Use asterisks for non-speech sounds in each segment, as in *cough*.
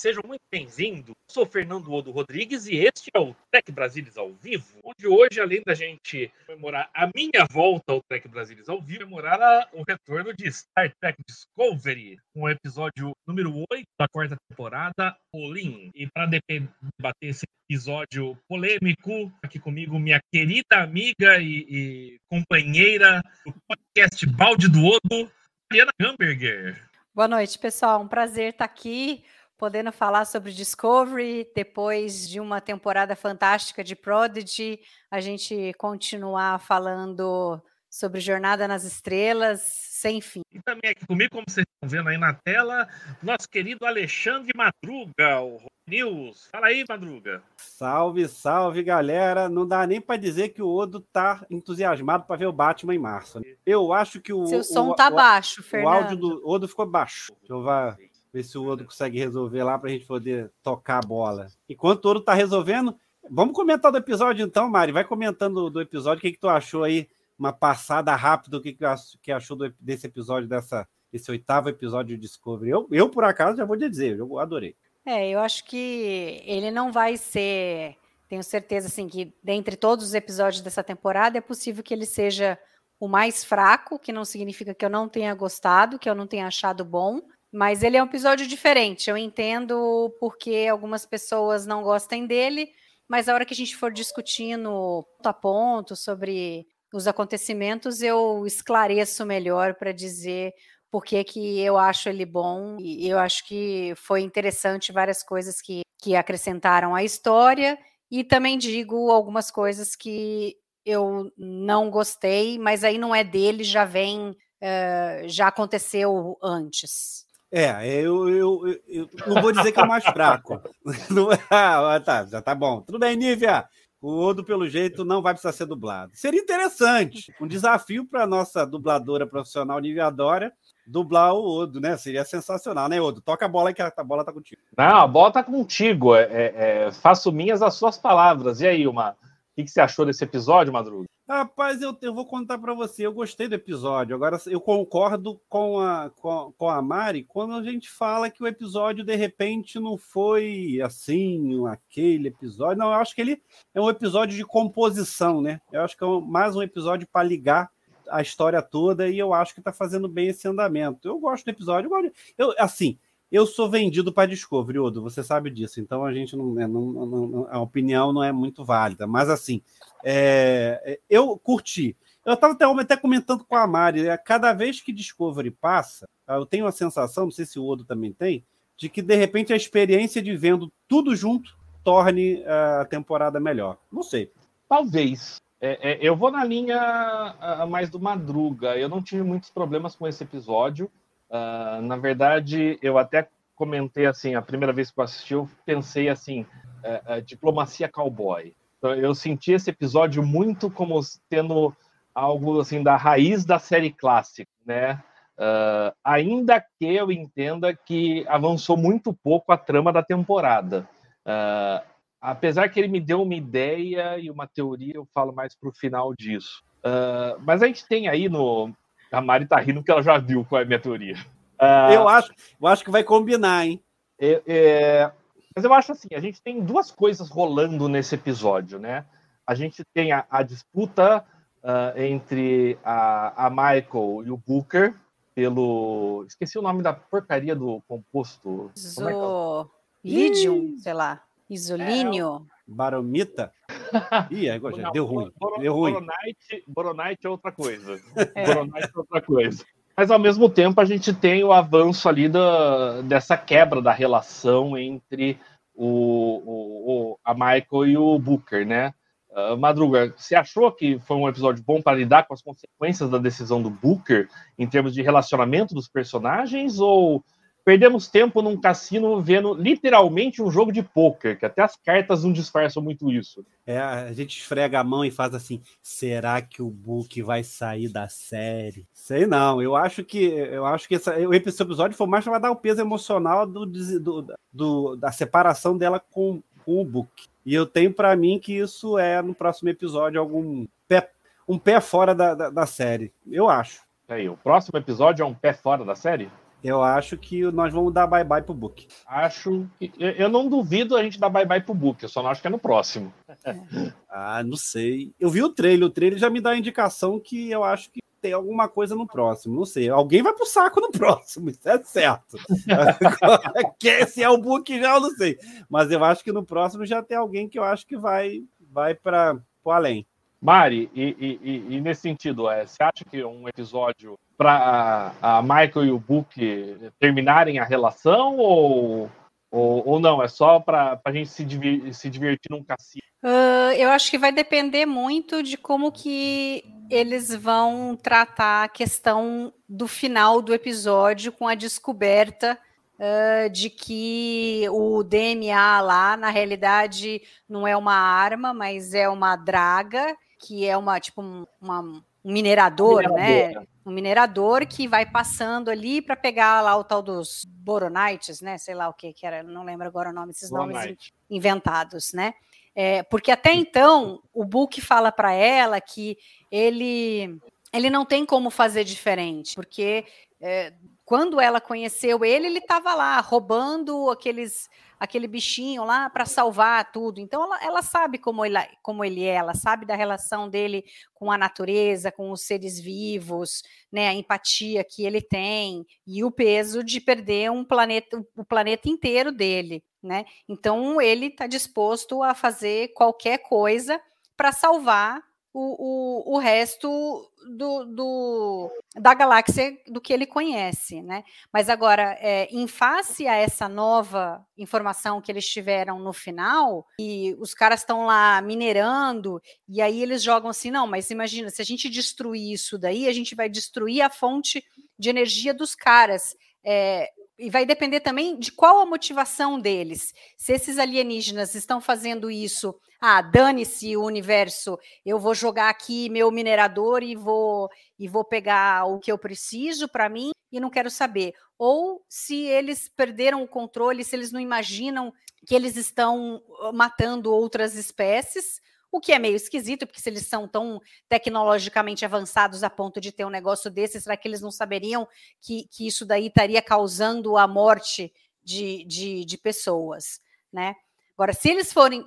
Sejam muito bem-vindos. Sou Fernando Odo Rodrigues e este é o Tech Brasilis ao vivo, onde hoje, além da gente comemorar a minha volta ao Tech Brasilis ao vivo, comemorar o retorno de Star Trek Discovery, com o episódio número 8 da quarta temporada, Olin. E para debater esse episódio polêmico, aqui comigo minha querida amiga e, e companheira do podcast Balde do Odo, Mariana Gamberger. Boa noite, pessoal. Um prazer estar aqui, podendo falar sobre Discovery. Depois de uma temporada fantástica de Prodigy, a gente continuar falando sobre Jornada nas Estrelas, sem fim. E também aqui comigo, como vocês estão vendo aí na tela, nosso querido Alexandre Madruga, o News. Fala aí, Madruga. Salve, salve, galera. Não dá nem para dizer que o Odo tá entusiasmado para ver o Batman em março. né? Eu acho que o Seu o- som o, tá o, baixo, o Fernando. áudio do Odo ficou baixo. Deixa eu vá- ver se o Odo consegue resolver lá para a gente poder tocar a bola. Enquanto o Odo tá resolvendo, vamos comentar do episódio então, Mari. Vai comentando do episódio. O que, que tu achou aí? Uma passada rápida, o que, que ach- que achou desse episódio, dessa, desse oitavo episódio de Discovery? Eu, eu, por acaso, já vou te dizer, eu adorei. É, eu acho que ele não vai ser. Tenho certeza assim que dentre todos os episódios dessa temporada é possível que ele seja o mais fraco, que não significa que eu não tenha gostado, que eu não tenha achado bom, mas ele é um episódio diferente. Eu entendo porque algumas pessoas não gostem dele, mas a hora que a gente for discutindo ponto a ponto sobre os acontecimentos, eu esclareço melhor para dizer por que, que eu acho ele bom e eu acho que foi interessante várias coisas que, que acrescentaram à história e também digo algumas coisas que eu não gostei, mas aí não é dele, já vem, eh, já aconteceu antes. É, eu, eu, eu- não vou dizer que é o mais fraco. *laughs* É- ah, tá, já tá bom. Tudo bem, Nívia. O Odo, pelo jeito, não vai precisar ser dublado. Seria interessante, um desafio para nossa dubladora profissional Nívia Dória dublar o Odo, né? Seria sensacional, né, Odo? Toca a bola que a bola tá contigo. Não, a bola tá contigo. É, é- é, faço minhas as suas palavras. E aí, uma, que, que você achou desse episódio, Madruga? Rapaz, eu, eu vou contar para você. Eu gostei do episódio. Agora, eu concordo com a, com, com a Mari quando a gente fala que o episódio, de repente, não foi assim, aquele episódio. Não, eu acho que ele é um episódio de composição, né? Eu acho que é um- mais um episódio para ligar a história toda e eu acho que está fazendo bem esse andamento. Eu gosto do episódio. Eu, assim, eu sou vendido para Discovery, Odo, você sabe disso. Então a gente não, é, não- não- não- a opinião não é muito válida. Mas assim, é, eu curti. Eu estava até, até comentando com a Mari, né? cada vez que Discovery passa, eu tenho a sensação, não sei se o Odo também tem, de que de repente a experiência de vendo tudo junto torne a temporada melhor. Não sei. Talvez. É, é, eu vou na linha ah, mais do Madruga. Eu não tive muitos problemas com esse episódio. Ah, na verdade, eu até comentei assim, a primeira vez que eu assisti, eu pensei assim, é, é, diplomacia cowboy. Então, eu senti esse episódio muito como tendo algo assim da raiz da série clássica, né? Ah, ainda que eu entenda que avançou muito pouco a trama da temporada. Ah, apesar que ele me deu uma ideia e uma teoria, eu falo mais pro final disso. Mas a gente tem aí no. A Mari tá rindo porque ela já viu qual é a minha teoria. Ah, Eu acho, eu acho que vai combinar, hein? é- é, Mas eu acho assim, a gente tem duas coisas rolando nesse episódio, né? A gente tem a, a disputa ah, entre a, a Michael e o Booker pelo. Esqueci o nome da porcaria do composto. Como é é? Sei lá. Isolínio. Baromita? Ih, agora já deu ruim. Deu ruim. Boronite, Boronite é outra coisa. *laughs* É. Boronite é outra coisa. Mas ao mesmo tempo a gente tem o avanço ali da, dessa quebra da relação entre o, o, o, a Michael e o Booker, né? Uh, Madruga, você achou que foi um episódio bom para lidar com as consequências da decisão do Booker em termos de relacionamento dos personagens ou perdemos tempo num cassino vendo literalmente um jogo de pôquer, que até as cartas não disfarçam muito isso. É, a gente esfrega a mão e faz assim: será que o Book vai sair da série? Sei não, eu acho que eu acho que essa, esse episódio foi mais para dar o peso emocional do, do, do, da separação dela com, com o Book. E eu tenho para mim que isso é no próximo episódio algum pé, um pé fora da, da, da série. Eu acho. Aí, o próximo episódio é um pé fora da série? Eu acho que nós vamos dar bye-bye pro Book. Acho que. Eu não duvido a gente dar bye-bye pro Book, eu só não acho que é no próximo. *laughs* ah, não sei. Eu vi o trailer, o trailer já me dá a indicação que eu acho que tem alguma coisa no próximo. Não sei. Alguém vai pro saco no *laughs* próximo, isso é certo. *laughs* que se é o Book já eu não sei. Mas eu acho que no próximo já tem alguém que eu acho que vai, vai para o além. Mari, e, e, e, nesse sentido, é, você acha que um episódio para a, Michael e o Book terminarem a relação ou, ou, ou não? É só para a gente se, divir, se divertir num cassino? Uh, eu acho que vai depender muito de como que eles vão tratar a questão do final do episódio com a descoberta uh, de que o DNA lá, na realidade, não é uma arma, mas é uma draga que é uma tipo uma, um minerador, né? Um minerador que vai passando ali para pegar lá o tal dos boronites, né? Sei lá o que que era, não lembro agora o nome desses nomes inventados, né? É, porque até então o Book fala para ela que ele ele não tem como fazer diferente, porque é, quando ela conheceu ele, ele estava lá roubando aqueles aquele bichinho lá para salvar tudo. Então ela, ela sabe como ele, como ele é, ela sabe da relação dele com a natureza, com os seres vivos, né, a empatia que ele tem e o peso de perder um planeta, o planeta inteiro dele, né? Então ele está disposto a fazer qualquer coisa para salvar o, o, o resto do, do, da galáxia do que ele conhece, né? Mas agora, é, em face a essa nova informação que eles tiveram no final, e os caras estão lá minerando, e aí eles jogam assim, não, mas imagina, se a gente destruir isso daí, a gente vai destruir a fonte de energia dos caras. É, e vai depender também de qual a motivação deles. Se esses alienígenas estão fazendo isso, ah, dane-se o universo, eu vou jogar aqui meu minerador e vou e vou pegar o que eu preciso para mim e não quero saber. Ou se eles perderam o controle, se eles não imaginam que eles estão matando outras espécies, o que é meio esquisito, porque se eles são tão tecnologicamente avançados a ponto de ter um negócio desse, será que eles não saberiam que, que isso daí estaria causando a morte de, de, de pessoas, né? Agora, se eles forem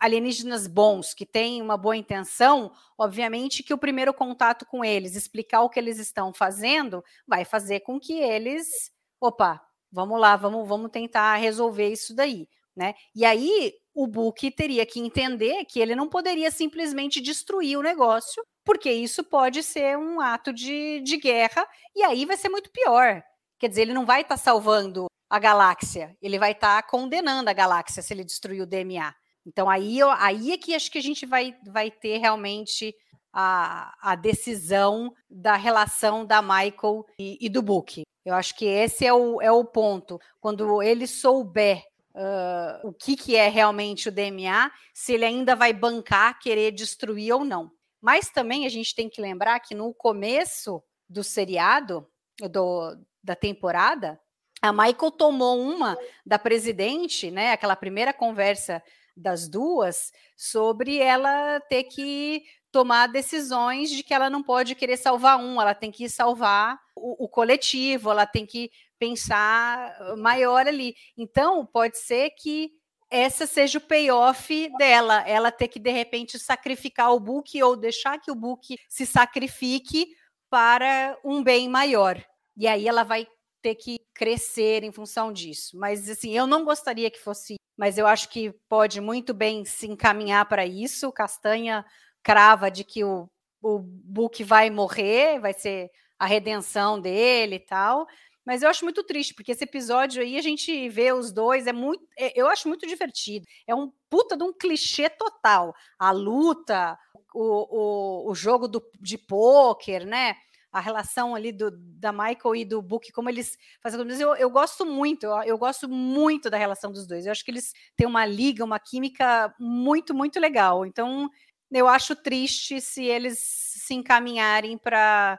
alienígenas bons, que têm uma boa intenção, obviamente que o primeiro contato com eles, explicar o que eles estão fazendo, vai fazer com que eles, opa, vamos lá, vamos, vamos tentar resolver isso daí, né? E aí o Book teria que entender que ele não poderia simplesmente destruir o negócio, porque isso pode ser um ato de, de guerra, e aí vai ser muito pior. Quer dizer, ele não vai estar tá salvando a galáxia, ele vai estar tá condenando a galáxia se ele destruir o DMA. Então aí, aí é que acho que a gente vai, vai ter realmente a, a decisão da relação da Michael e, e do Book. Eu acho que esse é o, é o ponto. Quando ele souber uh, o que, que é realmente o DMA, se ele ainda vai bancar, querer destruir ou não. Mas também a gente tem que lembrar que no começo do seriado, do, da temporada, a Michael tomou uma da presidente, né? Aquela primeira conversa das duas, sobre ela ter que tomar decisões de que ela não pode querer salvar um, ela tem que salvar o, o coletivo, ela tem que pensar maior ali. Então, pode ser que essa seja o payoff dela, ela ter que de repente sacrificar o book ou deixar que o book se sacrifique para um bem maior. E aí ela vai ter que crescer em função disso. Mas assim, eu não gostaria que fosse, mas eu acho que pode muito bem se encaminhar para isso. Castanha crava de que o, o book vai morrer, vai ser a redenção dele e tal. Mas eu acho muito triste, porque esse episódio aí a gente vê os dois, é muito. é- eu acho muito divertido. É um puta de um clichê total. A luta, o, o, o jogo do, de pôquer, né? A relação ali do, da Michael e do Book, como eles fazem. Eu, eu gosto muito, eu, eu gosto muito da relação dos dois. Eu acho que eles têm uma liga, uma química muito, muito legal. Então, eu acho triste se eles se encaminharem para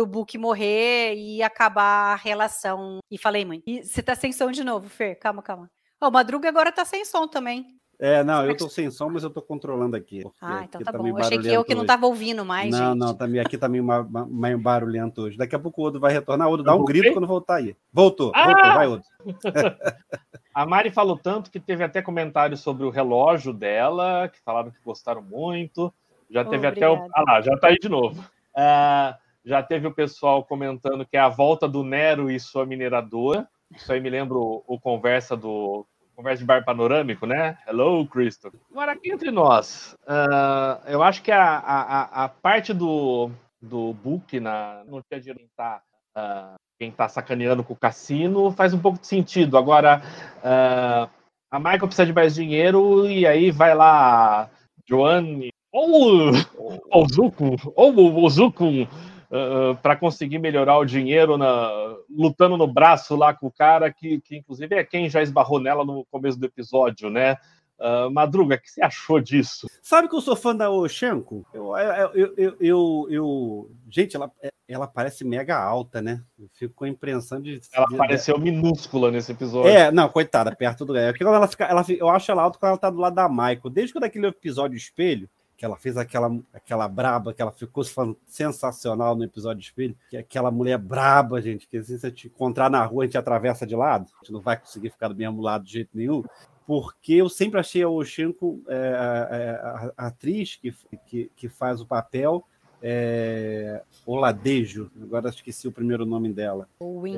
o Book morrer e acabar a relação. E falei muito. E você tá sem som de novo, Fer? Calma, calma. Ó, o Madruga agora tá sem som também. É, não, eu tô sem som, mas eu tô controlando aqui. porque Ah, então aqui tá bom. Eu achei que eu que não tava ouvindo mais, Não, gente. não, tá aqui tá meio, meio barulhento hoje. Daqui a pouco o Odo vai retornar. Odo, dá um grito quando voltar aí. Voltou, Ah! voltou, vai, Odo. *laughs* A Mari falou tanto que teve até comentários sobre o relógio dela, que falaram que gostaram muito. Já teve até o. Obrigada. Ah lá, já tá aí de novo. Ah, já teve o pessoal comentando que é a volta do Nero e sua mineradora. Isso aí me lembra o, o conversa do. Conversa de bar panorâmico, né? Hello, Crystal. Agora, aqui entre nós, ah, eu acho que a, a, a- parte do, do book na, dia quem tá, ah, quem tá sacaneando com o cassino faz um pouco de sentido. Agora, ah, a Michael precisa de mais dinheiro e aí vai lá Joanne ou o Zuko ou o Zuko para conseguir melhorar o dinheiro na, lutando no braço lá com o cara que, que inclusive é quem já esbarrou nela no começo do episódio, né? Ah, Madruga, o que você achou disso? Sabe que eu sou fã da Oshenko? Eu, eu, eu, eu, eu- Gente, ela, ela parece mega alta, né? Eu fico com a impressão de. Ela pareceu minúscula nesse episódio. É, não, coitada, perto do. É, porque quando ela fica, ela, eu acho ela alta quando ela tá do lado da Michael. Desde quando aquele episódio Espelho, que ela fez aquela, aquela braba, que ela ficou sensacional no episódio Espelho, que é aquela mulher braba, gente, que se eu te encontrar na rua, a gente atravessa de lado, a gente não vai conseguir ficar do mesmo lado de jeito nenhum. Porque eu sempre achei a Oshinko, é, é, a, a atriz que, que, que faz o papel, é, Oladejo, agora esqueci o primeiro nome dela. Win.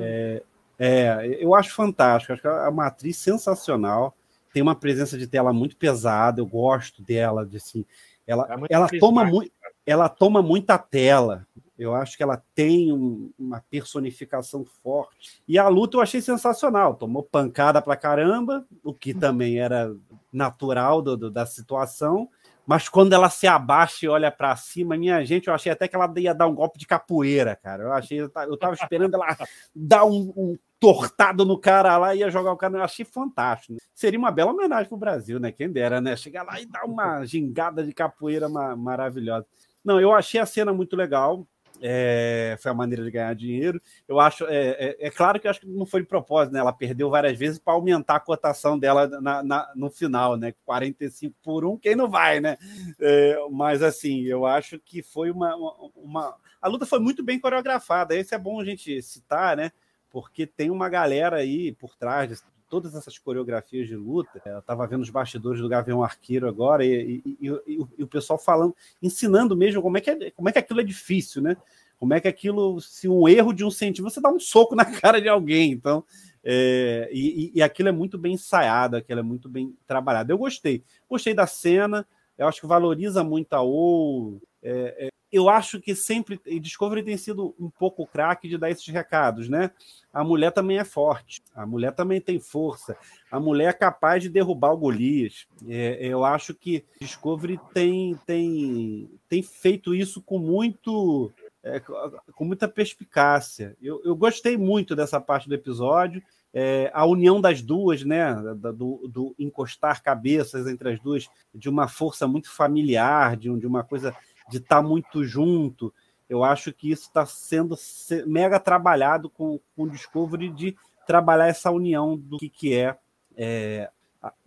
É, eu acho fantástico. Acho que é uma atriz sensacional. Tem uma presença de tela muito pesada. Eu gosto dela. De, assim, ela, É muito ela, toma muito, ela toma muita tela. Eu acho que ela tem um- uma personificação forte. E a luta eu achei sensacional. Tomou pancada pra caramba, o que também era natural do- do- da situação. Mas quando ela se abaixa e olha para cima, minha gente, eu achei até que ela ia dar um golpe de capoeira, cara. Eu achei, eu tava esperando ela *laughs* dar um, um tortado no cara lá e ia jogar o cara. Eu achei fantástico. Seria uma bela homenagem pro Brasil, né? Quem dera, né? Chegar lá e dar uma *laughs* gingada de capoeira ma- maravilhosa. Não, eu achei a cena muito legal. É, foi a maneira de ganhar dinheiro. Eu acho, é, é- é claro que eu acho que não foi de propósito, né? Ela perdeu várias vezes para aumentar a cotação dela na- na- no final, né? 45 por um, quem não vai, né? É, mas assim, eu acho que foi uma, uma, uma- A luta foi muito bem coreografada. Esse é bom a gente citar, né? Porque tem uma galera aí por trás de todas essas coreografias de luta. Eu estava vendo os bastidores do Gavião Arqueiro agora e, e- e- e o- pessoal falando, ensinando mesmo como é, que é, como é que aquilo é difícil, né? Como é que aquilo, se um erro de um centímetro, você dá um soco na *laughs* cara de alguém. Então, é, e, e- aquilo é muito bem ensaiado, aquilo é muito bem trabalhado. Eu gostei. Gostei da cena, eu acho que valoriza muito a O. É, é, eu acho que sempre. E Discovery tem sido um pouco craque de dar esses recados, né? A mulher também é forte, a mulher também tem força, a mulher é capaz de derrubar o Golias. É, eu acho que Discovery tem, tem, tem feito isso com muito. é, com muita perspicácia. Eu, eu gostei muito dessa parte do episódio. É, a união das duas, né, da- do, do encostar cabeças entre as duas, de uma força muito familiar, de, de uma coisa de estar muito junto. Eu acho que isso está sendo se- mega trabalhado com, com o Discovery de trabalhar essa união do que, que é, é,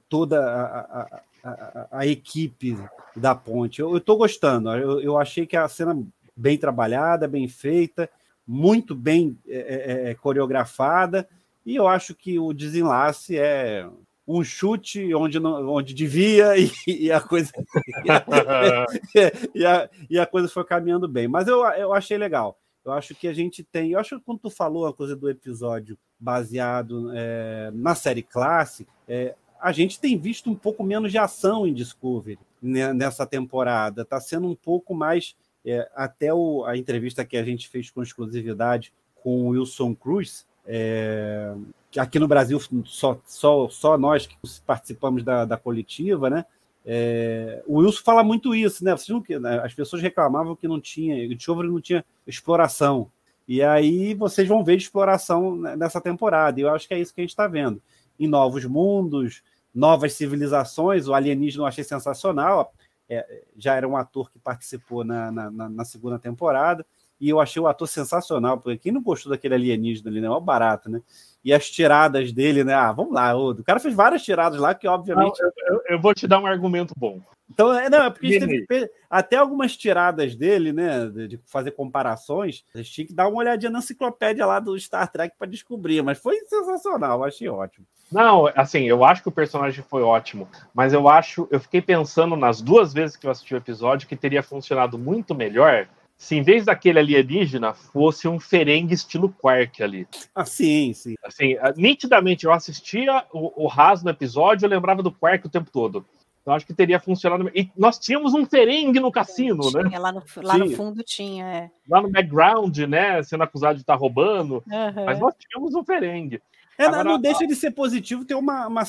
toda a, a- a- a- a equipe da ponte. Eu estou gostando. Eu, eu achei que a cena bem trabalhada, bem feita, muito bem é, é, é, coreografada. E eu acho que o desenlace é um chute onde, não, onde devia *laughs* e, e a coisa e, a, e a coisa foi caminhando bem. Mas eu, eu achei legal. Eu acho que a gente tem. Eu acho que quando tu falou a coisa do episódio baseado é, na série clássica, é, a gente tem visto um pouco menos de ação em Discovery né, nessa temporada. Está sendo um pouco mais. é, até o, a entrevista que a gente fez com exclusividade com o Wilson Cruz, É, aqui no Brasil, só, só, só nós que participamos da, da coletiva, né? É, o Wilson fala muito isso, né? né? As pessoas reclamavam que não tinha, o Discovery não tinha exploração. E aí vocês vão ver de exploração nessa temporada. E eu acho que é isso que a gente está vendo. Em novos mundos, novas civilizações. O alienígena eu achei sensacional. É, já era um ator que participou na, na, na, segunda temporada. E eu achei o ator sensacional, porque quem não gostou daquele alienígena ali, né? É barato, né? E as tiradas dele, né? Ah, vamos lá, o cara fez várias tiradas lá, que obviamente. Não, eu, eu, vou te dar um argumento bom. Então, é, não, é porque teve, até algumas tiradas dele, né, de fazer comparações, a gente tinha que dar uma olhadinha na enciclopédia lá do Star Trek para descobrir, mas foi sensacional, achei ótimo. Não, assim, eu acho que o personagem foi ótimo, mas eu acho, eu fiquei pensando nas duas vezes que eu assisti o episódio que teria funcionado muito melhor se em vez daquele alienígena fosse um ferengue estilo Quark ali. Ah, sim, sim. Assim, nitidamente eu assistia o, o Haas no episódio, eu lembrava do Quark o tempo todo. Então acho que teria funcionado. E nós tínhamos um ferengue no cassino, tinha, né? Lá, no, lá no, fundo tinha, é. Lá no background, né? Sendo acusado de estar roubando. Uhum. Mas nós tínhamos um ferengue. É, Agora, não deixa de ser positivo ter uma, uma,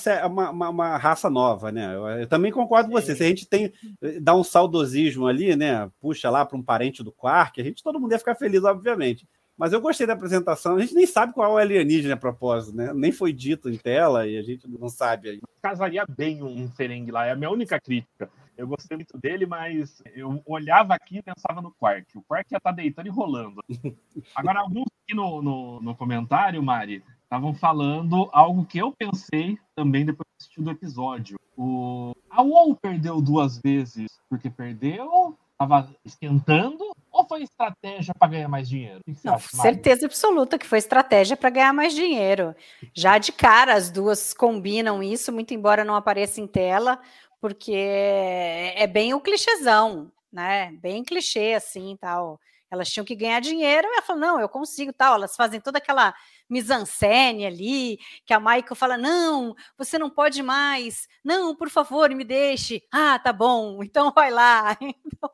uma, uma raça nova, né? Eu, eu também concordo com você. Se a gente tem dá um saudosismo ali, né? Puxa lá para um parente do Quark, a gente todo mundo ia ficar feliz, obviamente. Mas eu gostei da apresentação. A gente nem sabe qual é o alienígena a propósito, né? Nem foi dito em tela e a gente não sabe aí. Casaria bem um Ferengue lá, é a minha única crítica. Eu gostei muito dele, mas eu olhava aqui e pensava no Quark. O Quark ia estar tá deitando e rolando. *laughs* Agora, alguns aqui no, no, no comentário, Mari, estavam falando algo que eu pensei também depois de assistir o episódio. O... A UOL perdeu duas vezes porque perdeu estava esquentando ou foi estratégia para ganhar mais dinheiro? Não, acha, certeza absoluta que foi estratégia para ganhar mais dinheiro. Já de cara, as duas combinam isso, muito embora não apareça em tela, porque é bem o clichêzão, né? Bem clichê assim, tal. Elas tinham que ganhar dinheiro, e ela falou: "Não, eu consigo", tal. Elas fazem toda aquela mise-en-scène ali, que a Michael fala: "Não, você não pode mais. Não, por favor, me deixe". Ah, tá bom. *laughs* Então vai lá. *laughs* Então,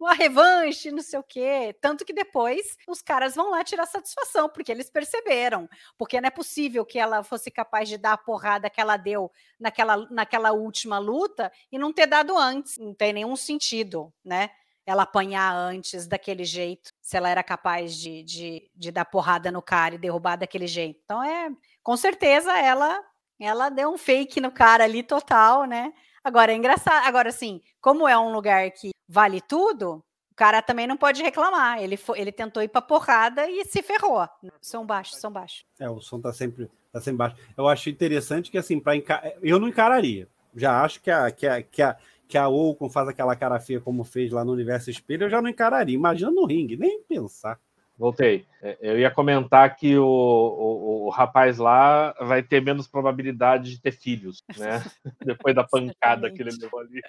uma revanche, não sei o quê. Tanto que depois os caras vão lá tirar satisfação, porque eles perceberam. Porque não é possível que ela fosse capaz de dar a porrada que ela deu naquela, naquela última luta e não ter dado antes. Não tem nenhum sentido, né? Ela apanhar antes daquele jeito, se ela era capaz de, de, de dar porrada no cara e derrubar daquele jeito. Então é, com certeza ela ela deu um fake no cara ali total, né? Agora é engraçado, agora assim, como é um lugar que vale tudo, o cara também não pode reclamar. Ele foi, ele tentou ir para porrada e se ferrou. São baixos, são baixos. É, o som tá sempre tá sempre baixo. Eu acho interessante que assim, para eu não encararia. Já acho que a que a, que a que a Ocon faz aquela cara feia como fez lá no Universo Espelho, eu já não encararia. Imagina no ringue, nem pensar. Voltei. É, eu ia comentar que o, o, o, rapaz lá vai ter menos probabilidade de ter filhos, né? *laughs* Depois da pancada que ele levou ali.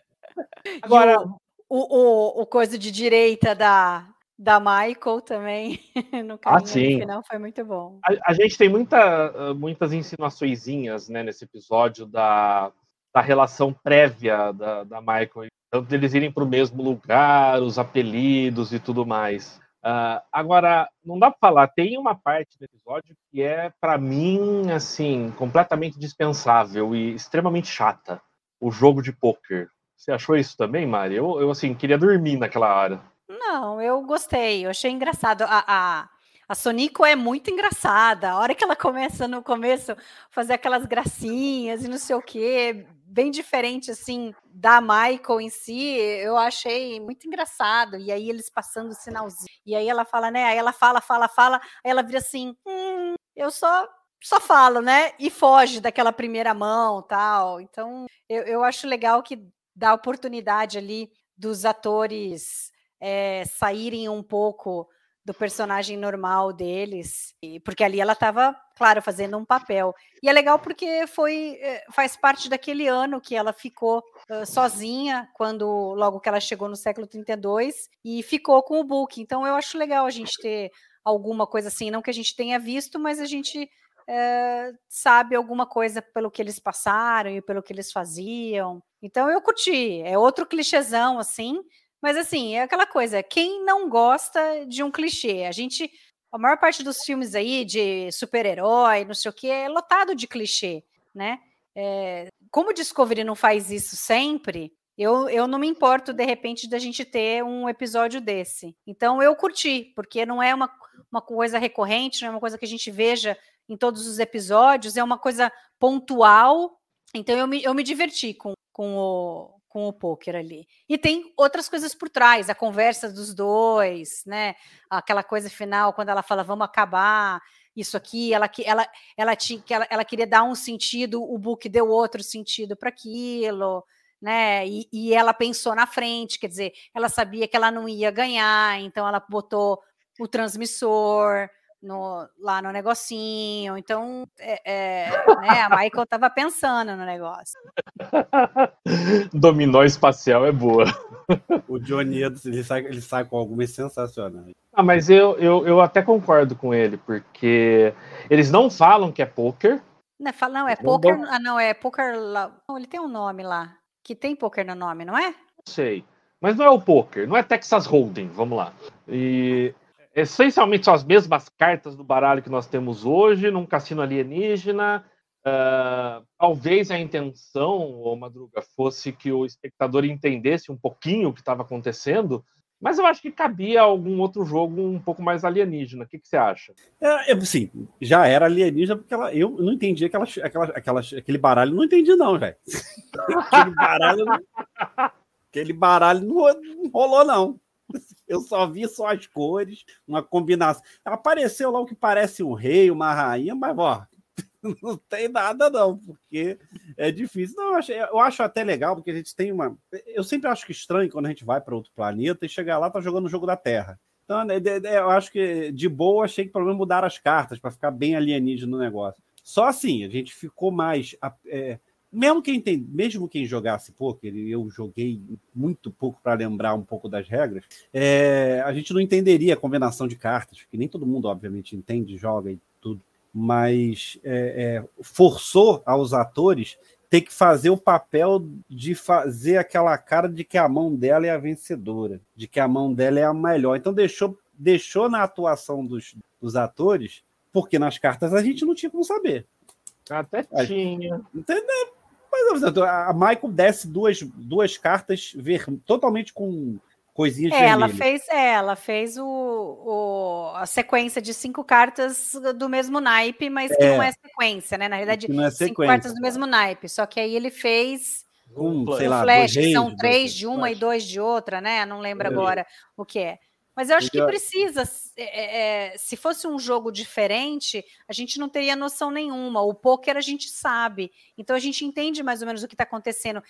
Agora, o, o, o coisa de direita da, da Michael também *laughs* no caminho ah, sim. final foi muito bom. A, a, gente tem muita, muitas insinuações nesse episódio da da relação prévia da, da Michael, tanto deles irem para o mesmo lugar, os apelidos e tudo mais. Uh, agora, não dá para falar, tem uma parte do episódio que é, para mim, assim, completamente dispensável e extremamente chata. O jogo de pôquer. Você achou isso também, Mari? Eu, eu, assim, queria dormir naquela hora. Não, eu gostei, eu achei engraçado. A, a, a Sonico é muito engraçada. A hora que ela começa no começo fazer aquelas gracinhas e não sei o quê, bem diferente assim da Michael em si, eu achei muito engraçado. E aí eles passando o sinalzinho. E aí ela fala, né? Aí ela fala, fala, fala, aí ela vira assim: hum, eu só só falo, né? E foge daquela primeira mão, tal. Então, eu, eu acho legal que dá oportunidade ali dos atores é, saírem um pouco do personagem normal deles, porque ali ela estava, claro, fazendo um papel. E é legal porque foi eh, faz parte daquele ano que ela ficou uh, sozinha quando logo que ela chegou no século 32 e ficou com o Book. Então eu acho legal a gente ter alguma coisa assim, não que a gente tenha visto, mas a gente é, sabe alguma coisa pelo que eles passaram e pelo que eles faziam. Então eu curti. É outro clichêzão assim, mas assim, é aquela coisa, quem não gosta de um clichê? A gente a maior parte dos filmes aí de super-herói, não sei o que, é lotado de clichê, né? É, como o Discovery não faz isso sempre, eu, eu não me importo, de repente, da gente ter um episódio desse. Então, eu curti, porque não é uma, uma coisa recorrente, não é uma coisa que a gente veja em todos os episódios, é uma coisa pontual. Então, eu me, eu me diverti com, com, o, com o poker ali. E tem outras coisas por trás, a conversa dos dois, né? Aquela coisa final, quando ela fala, vamos acabar isso aqui, ela, ela, ela, tinha, ela, ela queria dar um sentido, o book deu outro sentido para aquilo né? E, e, ela pensou na frente, quer dizer, ela sabia que ela não ia ganhar, então ela botou o transmissor no, lá no negocinho. Então, é, é, né, a Michael estava pensando no negócio. *laughs* Dominó espacial é boa. O Johnny ele sai, ele sai com algumas sensacionais. Ah, mas eu, eu, eu até concordo com ele, porque eles não falam que é poker. Não, fala, não é poker. Ah, não, é poker. Não, ele tem um nome lá que tem poker no nome, não é? Sei. Mas não é o poker, não é Texas Hold'em, vamos lá. E essencialmente são as mesmas cartas do baralho que nós temos hoje, num cassino alienígena. Uh, talvez a intenção, ou Madruga, fosse que o espectador entendesse um pouquinho o que estava acontecendo, mas eu acho que cabia algum outro jogo um pouco mais alienígena. O que, você acha? É, sim, já era alienígena, porque ela, eu não entendi aquela, aquela, aquela, aquele baralho, não entendi, não, velho. *laughs* aquele baralho. aquele baralho não, não rolou, não. Eu só vi só as cores, uma combinação. Apareceu lá o que parece um rei, uma rainha, mas, ó, *laughs* não tem nada, não, porque é difícil. Não, eu acho, eu acho até legal, porque a gente tem uma. Eu sempre acho que estranho quando a gente vai para outro planeta e chegar lá, tá jogando o jogo da Terra. Então, né, eu acho que de boa, achei que pelo menos mudar as cartas para ficar bem alienígena no negócio. Só assim, a gente ficou mais. É, mesmo quem tem, mesmo quem jogasse poker, eu joguei muito pouco para lembrar um pouco das regras, é, a gente não entenderia a combinação de cartas, porque nem todo mundo, obviamente, entende, joga e tudo mas é, é, forçou aos atores ter que fazer o papel de fazer aquela cara de que a mão dela é a vencedora, de que a mão dela é a melhor. Então deixou, deixou na atuação dos, dos atores, porque nas cartas a gente não tinha como saber. Até tinha. Entendeu? Mas a Michael desce duas, duas cartas ver, totalmente com coisinhas é, ela fez é, ela fez o, o, a sequência de cinco cartas do mesmo naipe, mas que é, não é sequência, né? Na realidade, não é cinco cartas do mesmo naipe. Só que aí ele fez um, sei lá, flash, que são três de uma flash. e dois de outra, né? Não lembro é. agora o que é. Mas eu acho que precisa. É, é, é, se fosse um jogo diferente, a gente não teria noção nenhuma. O poker a gente sabe. Então a gente entende mais ou menos o que está acontecendo.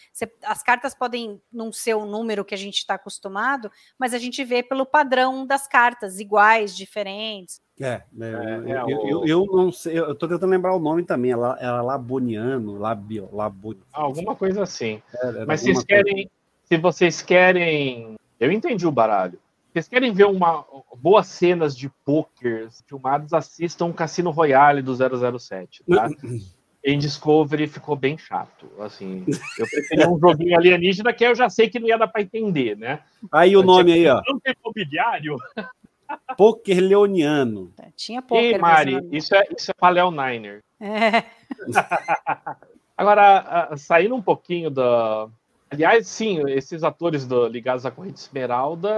as cartas podem não ser o número que a gente está acostumado, mas a gente vê pelo padrão das cartas, iguais, diferentes. É, é, é eu, eu, eu, não sei, eu tô tentando lembrar o nome também, ela é Laboniano, Labio, Labo, alguma coisa assim. É, Mas vocês querem, se vocês querem, eu entendi o baralho vocês querem ver uma boas cenas de poker filmadas, assistam o Cassino Royale do 007, tá? *clears throat* em Discovery ficou bem chato. Assim, eu preferi um joguinho alienígena que eu já sei que não ia dar para entender, né? Aí o nome aí, ó. Não tem imobiliário. *laughs* Poker Leoniano. É, tinha poker. Ei, Mari, isso é, isso é Paleo Niner. É. *laughs* Agora, saindo um pouquinho da, Aliás, sim, esses atores do, ligados à corrente Esmeralda.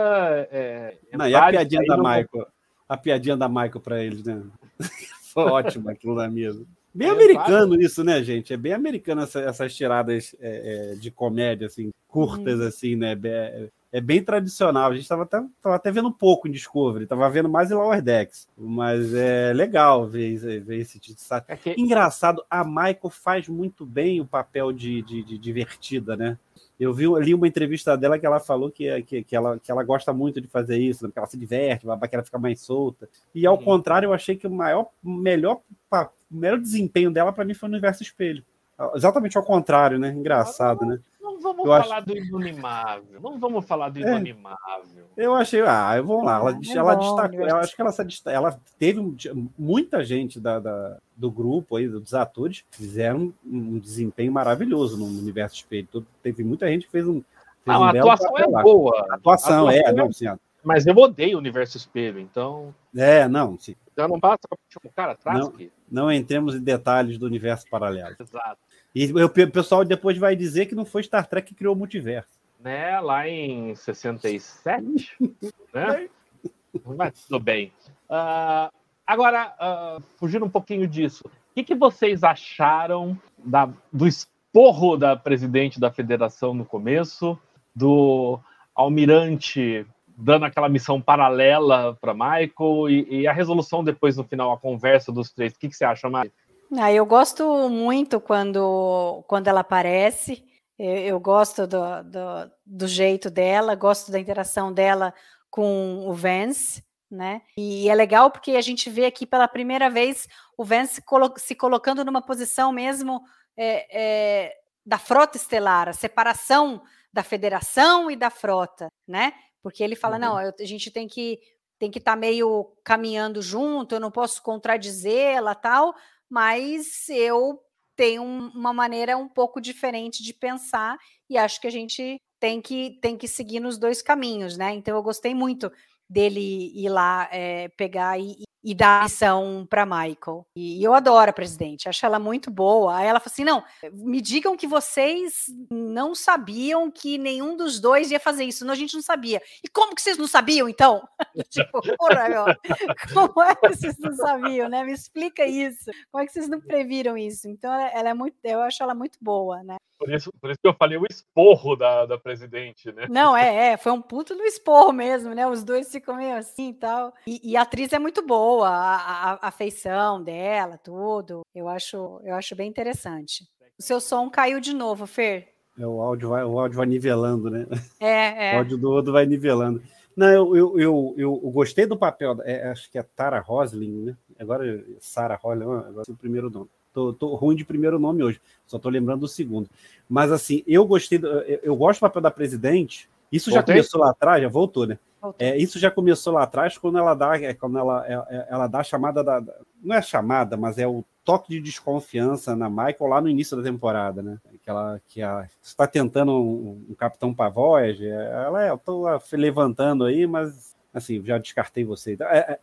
É, Não, e a piadinha da Michael? A piadinha da Michael para eles, né? *laughs* Foi ótimo aquilo na mesa. Bem é, americano claro. isso, né, gente? É bem americano essa, essas tiradas é, é, de comédia, assim, curtas, hum. assim, né? É, é, bem tradicional. A gente estava até, tava até vendo um pouco em Discovery, estava vendo mais em Lower Decks. Mas é legal ver, ver esse tipo de é que... Engraçado, a Michael faz muito bem o papel de, de, de divertida, né? Eu vi ali uma entrevista dela que ela falou que, que, que, ela, que ela gosta muito de fazer isso, porque ela se diverte, que ela fica mais solta. E ao uhum. contrário, eu achei que o maior, melhor, melhor desempenho dela para mim foi no universo espelho. Exatamente ao contrário, né? Engraçado, né? Não vamos eu falar acho... do Inanimável. Não vamos falar do Inanimável. É, eu achei, ah, vamos lá. Ela, é ela bom, destacou, eu acho que ela, ela teve muita gente da, da, do grupo aí, dos atores, fizeram um desempenho maravilhoso no universo espelho. Teve muita gente que fez um. Fez ah, um a atuação é boa. A atuação, a atuação é, é, não, sim, Mas eu odeio o universo espelho, então. É, não. Se, Já não basta tipo, cara, traz Não. aqui. não entremos em detalhes do universo paralelo. Exato. E o pe- pessoal depois vai dizer que não foi Star Trek que criou o multiverso. Né? Lá em 67, *laughs* né? Mas tudo bem. Ah, agora, ah, fugindo um pouquinho disso, o que, que vocês acharam da- do esporro da presidente da federação no começo, do almirante dando aquela missão paralela para Michael e, e a resolução depois no final, a conversa dos três? O que, que você acha, Mari? Ah, eu gosto muito quando, quando ela aparece. Eu, eu gosto do, do, do jeito dela, gosto da interação dela com o Vance, né? E é legal porque a gente vê aqui pela primeira vez o Vance colo- se colocando numa posição mesmo é, é, da frota estelar, a separação da federação e da frota, né? Porque ele fala, não, eu- a gente tem que tem que estar meio caminhando junto, eu não posso contradizê-la, tal, mas eu tenho um- uma maneira um pouco diferente de pensar e acho que a gente tem que tem que seguir nos dois caminhos, né? Então eu gostei muito dele ir lá eh, pegar e, e dar a missão para Michael. E eu adoro a presidente, acho ela muito boa. Aí ela falou assim: não, me digam que vocês não sabiam que nenhum dos dois ia fazer isso. Não, a gente não sabia. E como que vocês não sabiam, então? *laughs* tipo, porra, meu, como é que vocês não sabiam, né? Me explica isso. Como é que vocês não previram isso? Então, ela é muito, eu acho ela muito boa, né? Por isso, por isso que eu falei o esporro da, da presidente, né? Não, é, é, foi um puto do esporro mesmo, né? Os dois ficam meio assim e tal. E, a atriz é muito boa, a, a, a feição dela, tudo. Eu acho, eu acho bem interessante. O seu som caiu de novo, Fer. É, o, áudio vai, o áudio vai nivelando, né? É, *laughs* O é. áudio do outro vai nivelando. Não, eu, eu, eu, eu, gostei do papel, é, acho que é Tara Rosling, né? Agora, Sarah Rosling, agora é o primeiro nome. Tô, tô ruim de primeiro nome hoje, só tô lembrando do segundo. Mas, assim, eu gostei, do- eu, eu gosto do papel da presidente. Isso já Voltei? começou lá atrás, já voltou, né? É, isso já começou lá atrás quando ela dá, é, quando ela, é, é, ela dá a chamada da. Não é a chamada, mas é o toque de desconfiança na Michael lá no início da temporada, né? Que ela que a, está tentando um, um Capitão Pavoge, ela é, eu tô levantando aí, mas assim, já descartei você.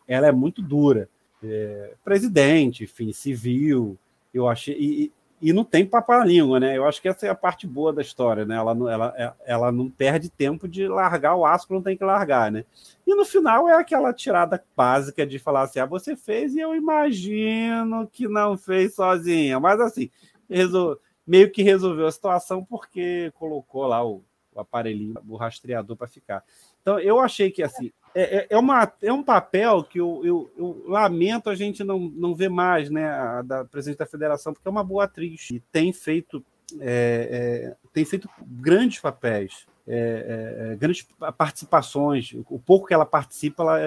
Ela é muito dura. É, presidente, enfim, civil, eu achei. E, e- não tem língua, né? Eu acho que essa é a parte boa da história, né? Ela não, ela, ela não perde tempo de largar o que não tem que largar, né? E no final é aquela tirada básica de falar assim: ah, você fez e eu imagino que não fez sozinha. Mas assim, resol... meio que resolveu a situação porque colocou lá o, o aparelhinho, o rastreador para ficar. Então eu achei que assim. É, é- é, uma, é um papel que eu, eu, eu lamento a gente não, não ver mais, né? A, da presidente da federação, porque é uma boa atriz e tem feito, é, é, tem feito grandes papéis é, é, grandes participações. O pouco que ela participa, ela,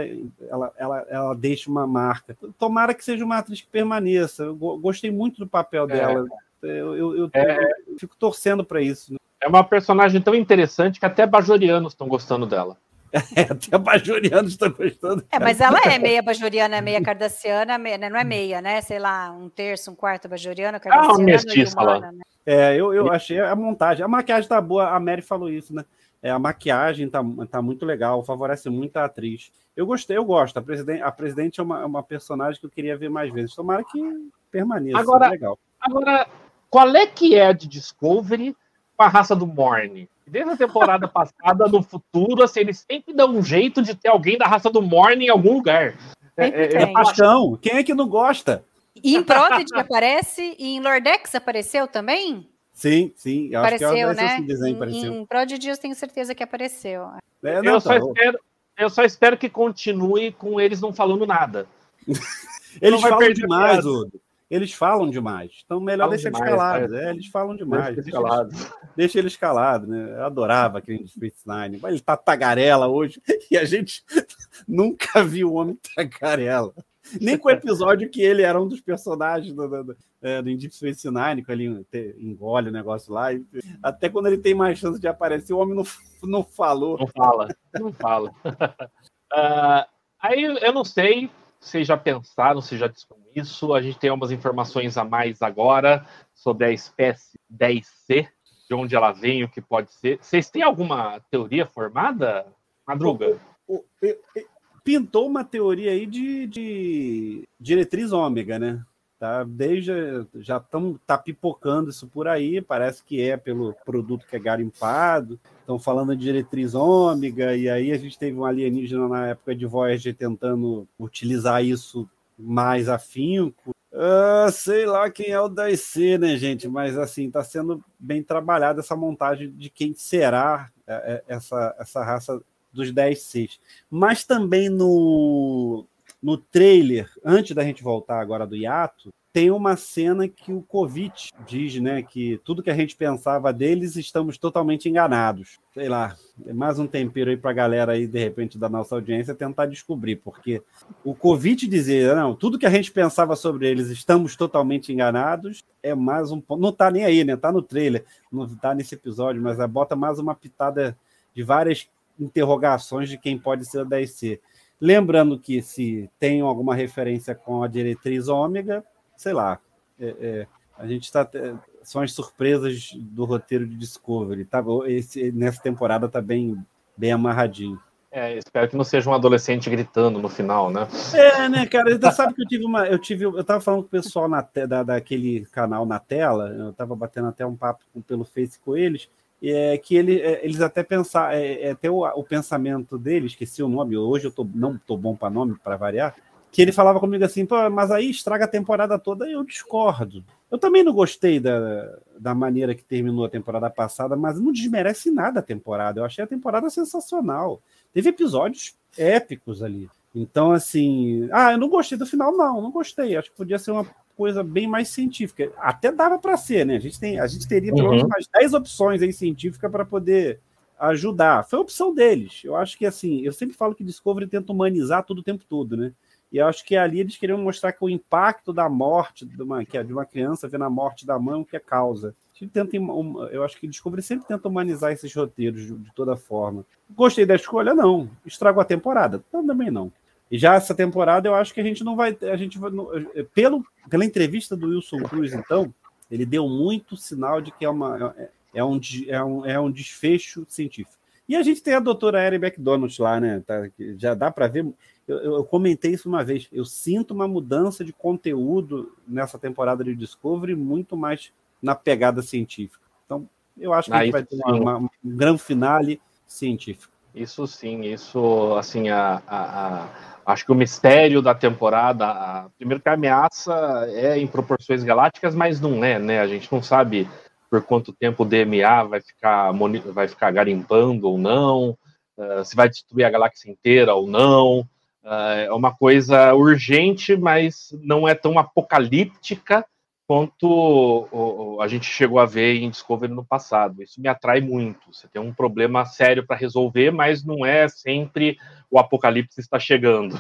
ela, ela, ela deixa uma marca. Tomara que seja uma atriz que permaneça. Eu go- gostei muito do papel dela. Eu, eu, eu- eu fico torcendo para isso. né? É uma personagem tão interessante que até bajorianos estão gostando dela. É, até bajorianos estão gostando. É, mas ela é meia bajoriana, meia cardassiana, meia, né? não é meia, né? Sei lá, um terço, um quarto bajoriana, cardassiana mestiça e lá. humana, né? É, eu, eu achei a montagem. A maquiagem tá boa, a Mary falou isso, né? É, a maquiagem tá, tá muito legal, favorece muito a atriz. Eu gostei, eu gosto. A presidente, a presidente é uma, é uma personagem que eu queria ver mais vezes. Tomara que permaneça. Agora- legal. Agora, qual é que é de Discovery com a raça do Morne? Desde a temporada *laughs* passada, no futuro, assim, eles sempre dão um jeito de ter alguém da raça do Morne em algum lugar. Sempre É, é, tem. Paixão, quem é que não gosta? E em Prodigy *laughs* aparece, e em Lordex apareceu também? Sim, sim. Eu acho que Apareceu, esse né? desenho Em, apareceu. em Prodigy eu tenho certeza que apareceu. É, não, eu, só tá, espero, eu só espero que continue com eles não falando nada. *laughs* Eles não vai falam perder demais. Odo. Eles falam demais. Então, melhor Falam deixar eles demais, calados. é. É, eles falam demais. Deixa Deixa, eles, deixa eles calados, né? Eu adorava aquele Space Nine. Mas ele tá tagarela hoje *laughs* e a gente *laughs* nunca viu o homem tagarela. Nem com o episódio que ele era um dos personagens do, do, do, é, do Deep Space Nine, que ele engole o negócio lá. e- até quando ele tem mais chance de aparecer, o homem não, *laughs* não falou. Não fala, não fala. Ah, aí eu não sei se já pensaram, se já disseram isso. A gente tem algumas informações a mais agora sobre a espécie 10C, de onde ela vem, o que pode ser. Vocês têm alguma teoria formada, Madruga? o- e- pintou uma teoria aí de, de diretriz ômega, né? Tá, desde já estão tá pipocando isso por aí, parece que é pelo produto que é garimpado. Estão falando de diretriz ômega, e aí a gente teve um alienígena na época de Voyager tentando utilizar isso mais afinco. Ah, sei lá quem é o da IC, né, gente? Mas assim, está sendo bem trabalhada essa montagem de quem será é, é, essa, essa raça dos 10 Cs. Mas também no, no trailer, antes da gente voltar agora do hiato, tem uma cena que o Covid diz, né, que tudo que a gente pensava deles estamos totalmente enganados. Sei lá, mais um tempero aí para a galera aí, de repente, da nossa audiência tentar descobrir, porque o Covid dizer, não, tudo que a gente pensava sobre eles estamos totalmente enganados, é mais um. Não tá nem aí, né? Tá no trailer, não tá nesse episódio, mas bota mais uma pitada de várias interrogações de quem pode ser a 10C. Lembrando que se tem alguma referência com a diretriz ômega, sei lá, é, é, a gente está. São as surpresas do roteiro de Discovery. Tá, esse, nessa temporada está bem, bem amarradinho. É, espero que não seja um adolescente gritando no final, né? É, né, cara? Você sabe que eu tive uma. Eu tive. Eu tava falando com o pessoal na te, da, daquele canal na tela, eu tava batendo até um papo pelo Face com eles, e é que ele, é, eles até pensar, é, é até o, o, pensamento deles, esqueci o nome, hoje eu tô, não tô bom para nome, para variar, que ele falava comigo assim, Pô, mas aí estraga a temporada toda, eu discordo. Eu também não gostei da, da maneira que terminou a temporada passada, mas não desmerece nada a temporada. Eu achei a temporada sensacional. Teve episódios épicos ali. Então, assim, ah, eu não gostei do final, não, não gostei. Acho que podia ser uma coisa bem mais científica. Até dava para ser, né? A gente, tem, a gente teria pelo menos uhum. umas 10 opções aí científicas para poder ajudar. Foi a opção deles. Eu acho que, assim, eu sempre falo que Discovery tenta humanizar tudo o tempo todo, né? E acho que ali eles queriam mostrar que o impacto da morte de uma, que é de uma criança vendo a morte da mãe, o que é causa. Tenta, eu acho que Discovery sempre tenta humanizar esses roteiros de, de, toda forma. Gostei da escolha? Não. Estragou a temporada? Também não. E já essa temporada eu acho que a gente não vai. A gente vai, pelo, pela entrevista do Wilson Cruz, então, ele deu muito sinal de que é, uma, é, é, um, é, um, é um desfecho científico. E a gente tem a doutora Erin McDonald lá, né? Tá, já dá para ver. Eu, eu, comentei isso uma vez. Eu sinto uma mudança de conteúdo nessa temporada de Discovery muito mais na pegada científica. Então, eu acho que ah, a gente vai ter uma, uma, um grande finale científico. Isso sim, isso assim, a, a, a, acho que o mistério da temporada, a, primeiro que a ameaça é em proporções galácticas, mas não é, né? A gente não sabe por quanto tempo o DMA vai ficar, vai ficar garimpando ou não, uh, se vai destruir a galáxia inteira ou não. Uh, é uma coisa urgente, mas não é tão apocalíptica quanto a gente chegou a ver em Discovery no passado. Isso me atrai muito. Você tem um problema sério para resolver, mas não é sempre o apocalipse está chegando.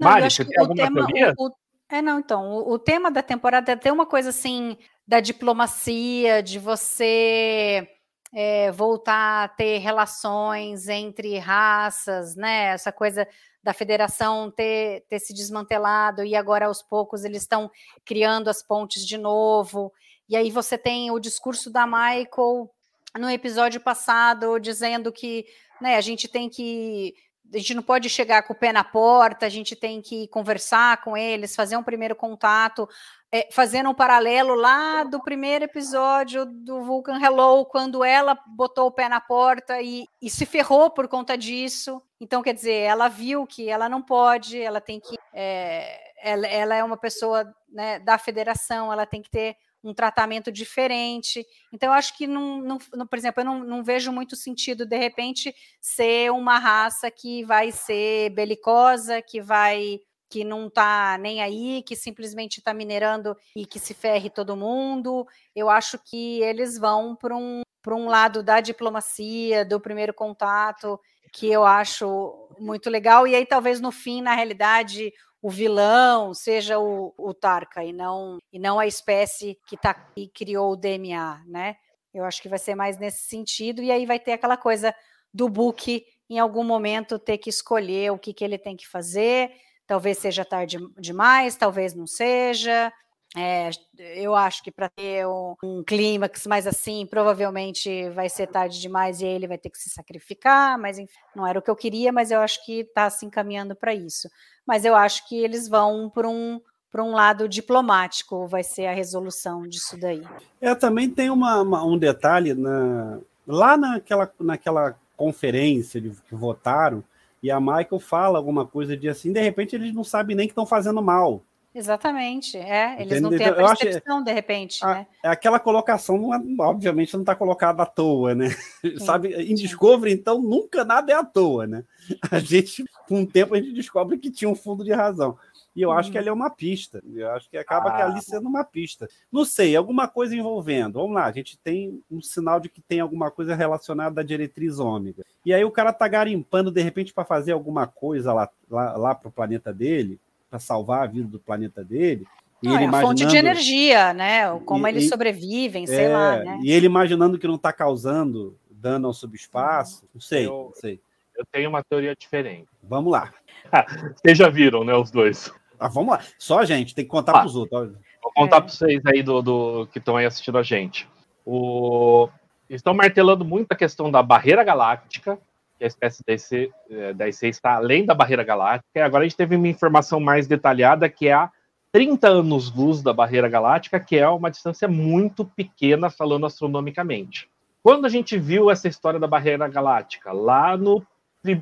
Não, Mari, você tem alguma tema, teoria? O, o, é, não, então, o, o, tema da temporada é ter uma coisa assim da diplomacia, de você é, voltar a ter relações entre raças, né? Essa coisa da federação ter, ter se desmantelado e agora aos poucos eles estão criando as pontes de novo. E aí você tem o discurso da Michael no episódio passado dizendo que né, a gente tem que. A gente não pode chegar com o pé na porta, a gente tem que conversar com eles, fazer um primeiro contato é, fazendo um paralelo lá do primeiro episódio do Vulcan Hello, quando ela botou o pé na porta e, e, se ferrou por conta disso. Então, quer dizer, ela viu que ela não pode, ela tem que. É, ela, ela, é uma pessoa né, da federação, ela tem que ter um tratamento diferente. Então, eu acho que, não, não, por exemplo, eu não, não vejo muito sentido, de repente, ser uma raça que vai ser belicosa, que vai que não está nem aí, que simplesmente está minerando e que se ferre todo mundo. Eu acho que eles vão para um, um lado da diplomacia, do primeiro contato, que eu acho muito legal. E aí, talvez no fim, na realidade, o vilão seja o, o Tarka e não, e não a espécie que, tá, que criou o DMA, né? Eu acho que vai ser mais nesse sentido, e aí vai ter aquela coisa do Book em algum momento ter que escolher o que, que ele tem que fazer, Talvez seja tarde demais, talvez não seja. É, eu acho que para ter um, um clímax mais assim, provavelmente vai ser tarde demais e ele vai ter que se sacrificar, mas enfim, não era o que eu queria, mas eu acho que está se encaminhando para isso. Mas eu acho que eles vão por um para um lado diplomático, vai ser a resolução disso daí. É, também tem uma, uma, um detalhe na, lá naquela, naquela conferência de, que votaram, e a Michael fala alguma coisa de assim, de repente eles não sabem nem que estão fazendo mal. Exatamente, é. Eles não têm a Eu acho- percepção, de repente, A- né? é aquela colocação, não é- obviamente, não está colocada à toa, né? Sabe, em Discovery, então, nunca nada é à toa, né? A gente, com o tempo, a gente descobre que tinha um fundo de razão. E eu acho que ali é uma pista. Eu acho que acaba que ali sendo uma pista. Não sei, alguma coisa envolvendo. Vamos lá, a gente tem um sinal de que tem alguma coisa relacionada à diretriz ômega. E aí o cara tá garimpando, de repente, para fazer alguma coisa lá, lá, lá para o planeta dele, para salvar a vida do planeta dele. E Não, ele é a fonte de imaginando- energia, né? Como E- eles e- sobrevivem, sei é, lá, né? E ele imaginando que não está causando dano ao subespaço. Não sei, Eu- não sei. Eu tenho uma teoria diferente. Vamos lá. *laughs* Vocês já viram, né, os dois? Ah, vamos lá. Só a gente, tem que contar Ah. para os outros. Vou contar É. para vocês aí do, do- que estão aí assistindo a gente. O... Estão martelando muito a questão da barreira galáctica, que a espécie da IC, eh, da IC está além da barreira galáctica. E agora a gente teve uma informação mais detalhada que é a 30 anos-luz da barreira galáctica, que é uma distância muito pequena, falando astronomicamente. Quando a gente viu essa história da barreira galáctica? Lá no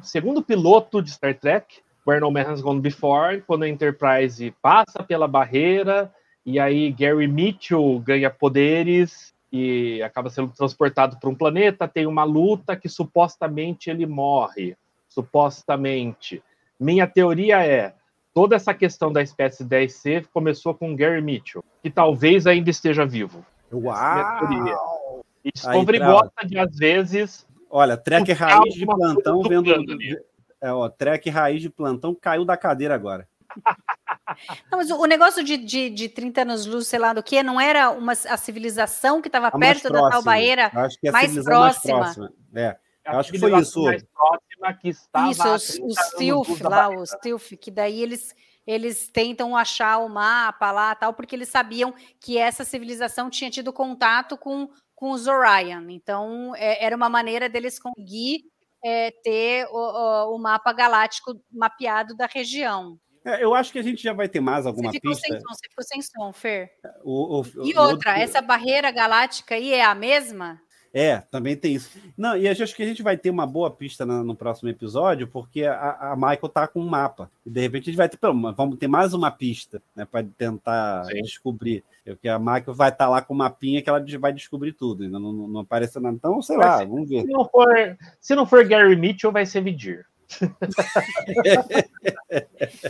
segundo piloto de Star Trek, Where No Man Has Gone Before, quando a Enterprise passa pela barreira, e aí Gary Mitchell ganha poderes e acaba sendo transportado para um planeta, tem uma luta que supostamente ele morre. Supostamente. Minha teoria é, toda essa questão da espécie 10C começou com Gary Mitchell, que talvez ainda esteja vivo. Minha teoria. Uau! E Discovery Trau. gosta de, às vezes, Olha, Trek Puxar raiz de plantão do vendo. plano ali. É, ó, Trek raiz de plantão caiu da cadeira agora. *laughs* Não, mas o o negócio de, de, de 30 anos luz, sei lá do que, não era uma, a civilização que estava perto da tal próxima. Eu Acho que é a mais civilização mais próxima. próxima. É. a Eu acho que foi civilização isso. mais próxima que estava Isso, a os, 30 os anos Stilf lá, os Stilf, que daí eles, eles tentam achar o mapa lá tal, porque eles sabiam que essa civilização tinha tido contato com, com os Orion. Então, é- era uma maneira deles conseguir é, ter o, o- mapa galáctico mapeado da região. É, eu acho que a gente já vai ter mais alguma você ficou pista. sem som, você ficou sem som, Fer. O- o- E outra, outro- essa barreira galáctica aí é a mesma? É, também tem isso. Não, e acho que a gente vai ter uma boa pista na- no próximo episódio, porque a, a Michael tá com um mapa. E de repente a gente vai ter, pelo menos, vamos ter mais uma pista, né, para tentar Sim. descobrir. Porque a Michael vai estar lá com um mapinha que ela vai descobrir tudo. Ainda não, não, não aparece nada. Então, sei lá, ser- vamos ver. Se não for, se não for Gary Mitchell, vai ser Vidir.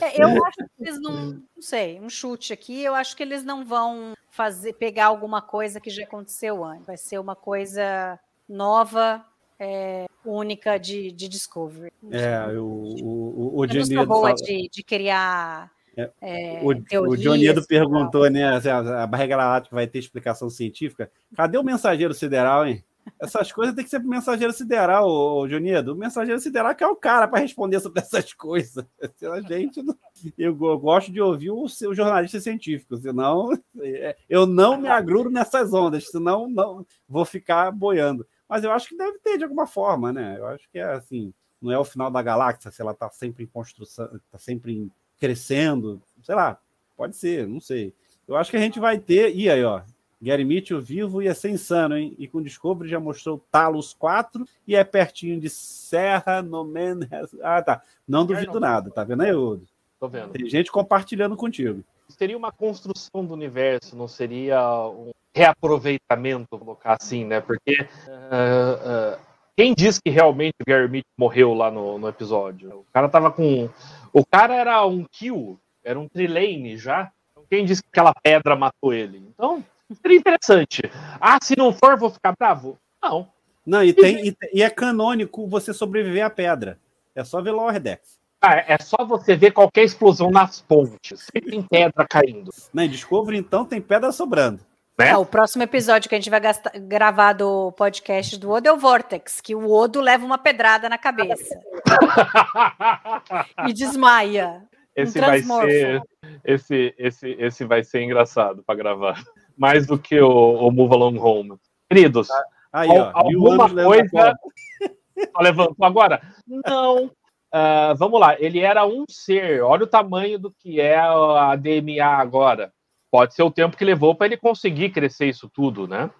É, eu acho que eles não, não sei, um chute aqui, eu acho que eles não vão fazer pegar alguma coisa que já aconteceu antes. Vai ser uma coisa nova, é, única de, de Discovery. É, o, o, o, Dionísio boa fala- de, de criar É, é, O, o tal. perguntou, né? se A, a barriga galáctica vai ter explicação científica. Cadê o mensageiro sideral, hein? Essas coisas tem que ser pro mensageiro sideral, ô, Jonido. O mensageiro sideral que é o cara para responder sobre essas *laughs* coisas. A gente, não- eu, go- gosto de ouvir o seu jornalista científico, senão é, eu não me agrudo nessas ondas, senão não vou ficar boiando. Mas eu acho que deve ter de alguma forma, né? Eu acho que é assim, não é o final da galáxia, se ela está sempre em construção, está sempre em- crescendo, sei lá, pode ser, não sei. Eu acho que a gente vai ter, e aí, ó, Gary Mitchell vivo ia ser insano, hein? E com Discovery já mostrou Talos 4 e é pertinho de Serra no Man. Ah, tá. Não duvido nada, tá vendo aí, Udo? Tô vendo. Tem gente compartilhando contigo. Seria uma construção do universo, não seria um reaproveitamento, vou colocar assim, né? Porque ah, ah, quem diz que realmente o Gary Mitchell morreu lá no, no episódio? O cara tava com. O cara era um kill, era um trilane já. Então, Quem disse que aquela pedra matou ele? Então, seria interessante. Ah, se não for, vou ficar bravo? Não. Não, e, tem, e, e é canônico você sobreviver à pedra. É só ver Lower Decks. Ah, é só você ver qualquer explosão nas pontes. Sempre tem pedra caindo. Na Discovery, então, tem pedra sobrando. Né? É, o próximo episódio que a gente vai gastar- gravar do podcast do Odo é o Vortex, que o Odo leva uma pedrada na cabeça *laughs* e desmaia. Esse Um vai ser. esse, esse, esse vai ser engraçado para gravar. Mais do que o, o Move Along Home. Queridos, Aí, ó, alguma coisa. *laughs* Só levantou agora? Não. Ah, vamos lá, ele era um ser. Olha o tamanho do que é a DMA agora. Pode ser o tempo que levou para ele conseguir crescer isso tudo, né?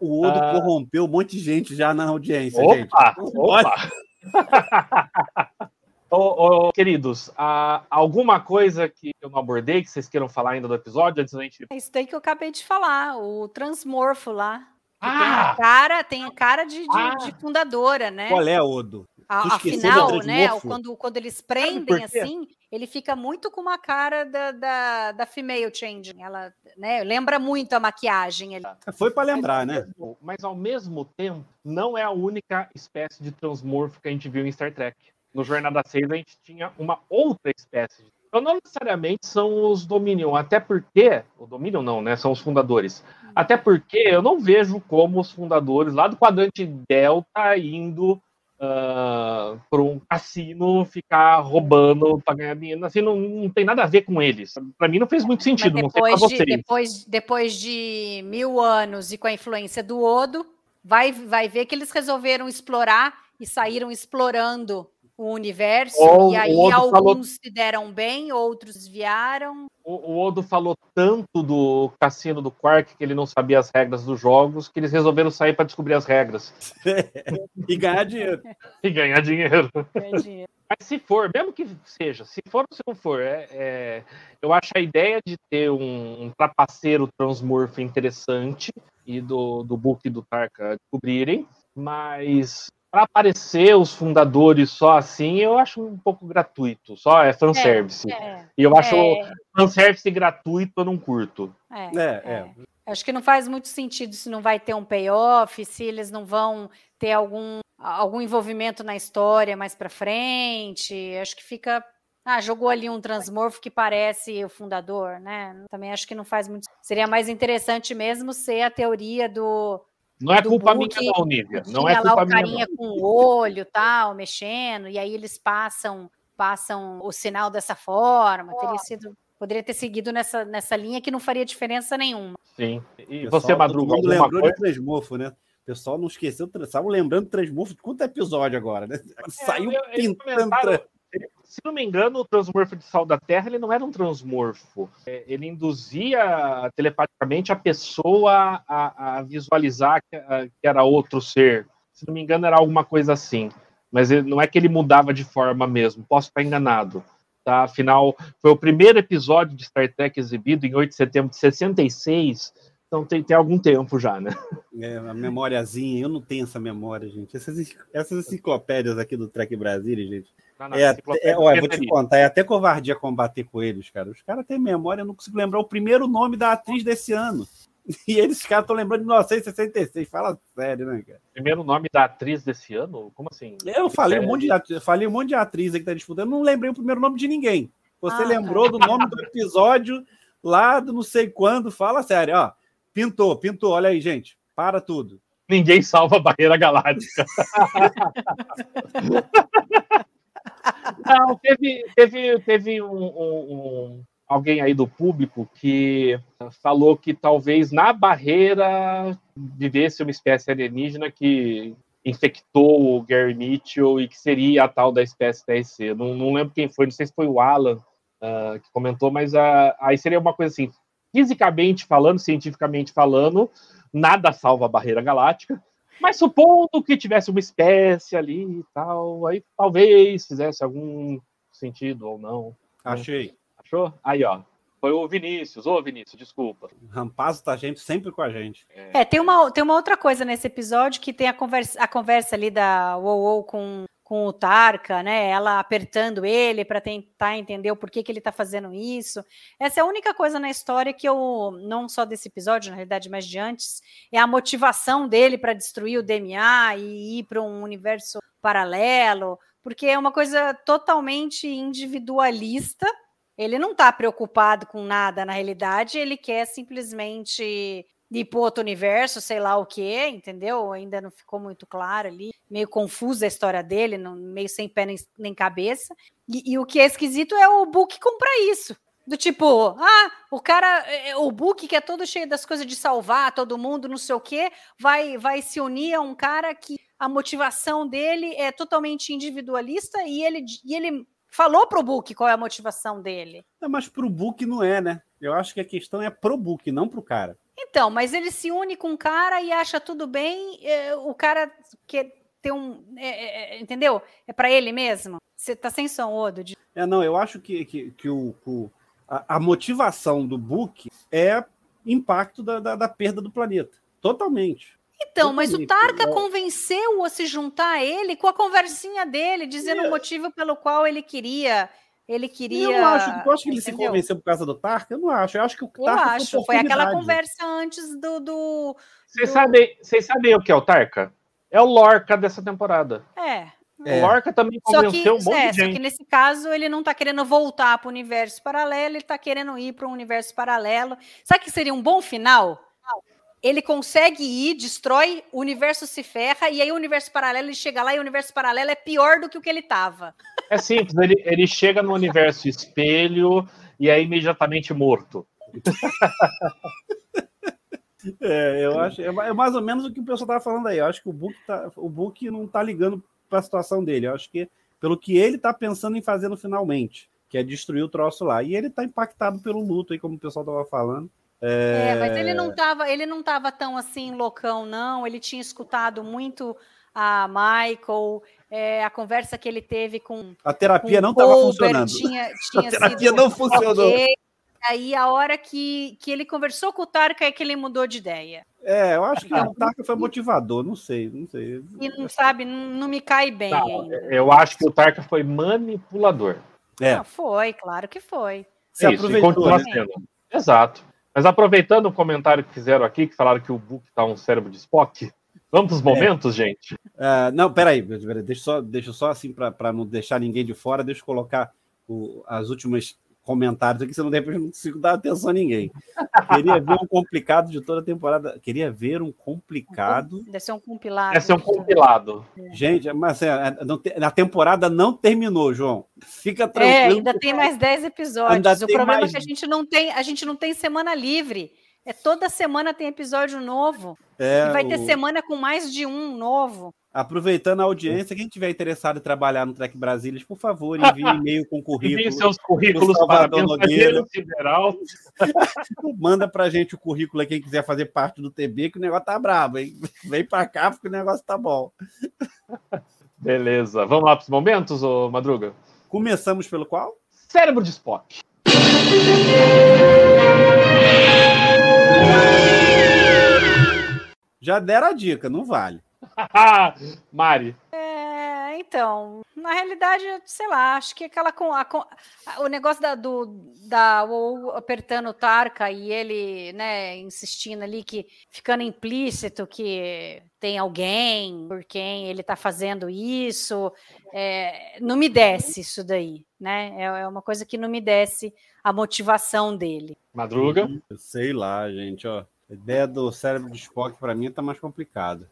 O Odo Ah. corrompeu um monte de gente já na audiência, gente. Opa! *laughs* Ô, ô, queridos, ah, alguma coisa que eu não abordei que vocês queiram falar ainda do episódio antes da gente. É isso daí que eu acabei de falar, o transmorfo lá. que tem Ah! a cara, tem a cara de, de- Ah! de fundadora, né? Qual é, Odo? A- afinal, né, quando, quando eles prendem assim, ele fica muito com uma cara da, da, da female changing. Ela, né, lembra muito a maquiagem ali. Foi para lembrar, né? Mas ao mesmo tempo, não é a única espécie de transmorfo que a gente viu em Star Trek. No Jornada 6, a gente tinha uma outra espécie. Então, não necessariamente são os Dominion, até porque. O Dominion não, né? São os fundadores. Até porque eu não vejo como os fundadores lá do quadrante Delta indo para um cassino ficar roubando para ganhar dinheiro. Assim, não, não tem nada a ver com eles. Para mim não fez muito Mas sentido, não sei depois de, vocês. depois, depois de mil anos e com a influência do Odo, vai, vai ver que eles resolveram explorar e saíram explorando o universo. Ou e aí alguns falou- se deram bem, outros desviaram. O, o Odo falou tanto do cassino do Quark que ele não sabia as regras dos jogos que eles resolveram sair para descobrir as regras *laughs* E ganhar dinheiro. e ganhar dinheiro. ganhar dinheiro. Mas se for, mesmo que seja, se for ou se não for, é, é- eu acho a ideia de ter um, um trapaceiro transmorfo interessante e do, do Book e do Tarka descobrirem, mas para aparecer os fundadores só assim, eu acho um pouco gratuito, só é fanservice. É, E eu acho é, fanservice gratuito, eu não curto. é, É, é. é. Acho que não faz muito sentido se não vai ter um payoff, se eles não vão ter algum, algum envolvimento na história mais para frente. Acho que fica. Ah, jogou ali um transmorfo que parece o fundador, né? Também acho que não faz muito. Seria mais interessante mesmo ser a teoria do. Não é culpa Book, minha, não, Nívia. Não é lá culpa o minha. carinha não. com o olho tal, mexendo, e aí eles passam passam o sinal dessa forma. Teria sido. Poderia ter seguido nessa, nessa linha que não faria diferença nenhuma. Sim. E você, Madruga, alguma lembrou coisa? de Transmorfo, né? O pessoal não esqueceu, estavam lembrando de Transmorfo de quanto episódio agora, né? Saiu É, eu- eles pintando. comentaram- tra- Se não me engano, o transmorfo de sal da Terra ele não era um transmorfo. É, Ele induzia telepaticamente a pessoa a, a visualizar que, a- que era outro ser. Se não me engano, era alguma coisa assim. Mas ele- não é que ele mudava de forma mesmo. Posso estar enganado. Tá? Afinal, foi o primeiro episódio de Star Trek exibido em 8 de setembro de 66. Então tem, tem algum tempo já, né? É, a memóriazinha, eu não tenho essa memória, gente. Essas, essas enciclopédias aqui do Trek Brasília, gente. Não, não, É, enciclopédia é, olha, vou te contar, é até covardia combater com eles, cara. Os caras têm memória, eu não consigo lembrar o primeiro nome da atriz desse ano. *laughs* E eles, caras, estão lembrando de 1966. Fala sério, né, cara? Primeiro nome da atriz desse ano? Como assim? Eu falei um É. monte de, atri- falei um monte de atriz aí que tá disputando, eu não lembrei o primeiro nome de ninguém. Você Ah, lembrou do nome do episódio lá do não sei quando. Fala sério, ó. Pintou, pintou. Olha aí, gente. Para tudo. Ninguém salva a barreira galáctica. *laughs* Não, teve, teve, teve um, um- um- alguém aí do público que falou que talvez na barreira vivesse uma espécie alienígena que infectou o Gary Mitchell e que seria a tal da espécie TRC. Não, não lembro quem foi, não sei se foi o Alan ah, que comentou, mas ah, aí seria uma coisa assim, fisicamente falando, cientificamente falando, nada salva a barreira galáctica, mas supondo que tivesse uma espécie ali e tal, aí talvez fizesse algum sentido ou não. Achei. Achou? Aí, ó. Foi o Vinícius. Ô, Vinícius, desculpa. O Rampazzo tá gente, sempre com a gente. É, tem uma, tem uma outra coisa nesse episódio que tem a conversa, a conversa ali da Wow com, com o Tarka, né? Ela apertando ele para tentar entender o porquê que ele tá fazendo isso. Essa é a única coisa na história que eu, não só desse episódio, na realidade, mas de antes, é a motivação dele para destruir o DMA e ir para um universo paralelo, porque é uma coisa totalmente individualista. Ele não está preocupado com nada na realidade, ele quer simplesmente ir para outro universo, sei lá o que, entendeu? Ainda não ficou muito claro ali, meio confusa a história dele, meio sem pé nem, nem cabeça. E, e o que é esquisito é o Book comprar isso. Do tipo, ah, o cara, é, é, o Book, que é todo cheio das coisas de salvar todo mundo, não sei o quê, vai, vai se unir a um cara que a motivação dele é totalmente individualista e ele, e ele falou pro Book qual é a motivação dele. Não, mas pro Book não é, né? Eu acho que a questão é pro Book, não pro cara. Então, mas ele se une com o cara e acha tudo bem, é, o cara que tem um. É, é, entendeu? É para ele mesmo. Você tá sem som, Odo. De... É, não, eu acho que, que, que o, o a, a, motivação do Book é impacto da, da, da perda do planeta. Totalmente. Então, mas o Tarka convenceu a se juntar a ele com a conversinha dele, dizendo é. o motivo pelo qual ele queria. Ele queria. Eu acho, eu acho que ele se convenceu por causa do Tarka. Eu não acho. Eu acho que o Tarka. Eu acho. Foi aquela conversa antes do. do vocês, do... Sabem, sabem o que é o Tarka? É o Lorca dessa temporada. É. É. O Lorca também convenceu que, um monte é, de gente. Só que nesse caso ele não está querendo voltar para o universo paralelo, ele está querendo ir para um universo paralelo. Sabe que seria um bom final? Ele consegue ir, destrói, o universo se ferra, e aí o universo paralelo ele chega lá e o universo paralelo é pior do que o que ele estava. É simples, ele, ele chega no universo espelho e é imediatamente morto. *laughs* É, eu acho. É, é mais ou menos o que o pessoal estava falando aí. Eu acho que o Book, tá, o Book não está ligando para a situação dele. Eu acho que pelo que ele está pensando em fazer no finalmente, que é destruir o troço lá. E ele está impactado pelo luto, aí, como o pessoal estava falando. É... é... mas ele não estava, ele não tava tão assim loucão, não. Ele tinha escutado muito a Michael, é, a conversa que ele teve com a terapia com não estava funcionando. Tinha, *laughs* tinha a terapia não funcionou. Okay. Aí a hora que, que ele conversou com o Tarka é que ele mudou de ideia. É, eu acho que o Tarka foi motivador, não sei, não sei. E não sabe, não, não me cai bem não, Eu acho que o Tarka foi manipulador. É. Não, foi, claro que foi. Se Isso, aproveitou, né? Exato. Mas aproveitando o comentário que fizeram aqui, que falaram que o Book tá um cérebro de Spock, vamos para os é. momentos, é. gente? Uh, não, peraí, deixa só, deixa só assim para não deixar ninguém de fora, deixa eu colocar o, as últimas comentários aqui, senão depois não consigo dar atenção a ninguém. Queria ver um complicado de toda a temporada. Queria ver um complicado. Deve ser um compilado. Deve ser um compilado. Gente, mas é, a temporada não terminou, João. Fica é, tranquilo. É, ainda tem mais 10 episódios. o problema mais... é que a gente não tem, a gente não tem semana livre. É toda semana tem episódio novo. É, e vai ter semana com mais de um novo. Aproveitando a audiência, quem tiver interessado em trabalhar no Trek Brasília, por favor, envie e-mail com *laughs* currículo. Envie seus currículos para Nogueira. Federal. *laughs* Manda para gente o currículo aí, quem quiser fazer parte do TB, que o negócio tá brabo, hein? *laughs* Vem para cá, porque o negócio tá bom. Beleza. Vamos lá para os momentos, ô Madruga? Começamos pelo qual? Cérebro de Spock. Já deram a dica, não vale. *laughs* Mari. É, então, na realidade, sei lá, acho que aquela com a, o negócio da, do da o, apertando o Tarka e ele, né, insistindo ali que ficando implícito que tem alguém por quem ele tá fazendo isso, é, não me desce isso daí, né? É, é uma coisa que não me desce a motivação dele. Madruga? Sei lá, gente, ó. A ideia do cérebro de Spock para mim tá mais complicado.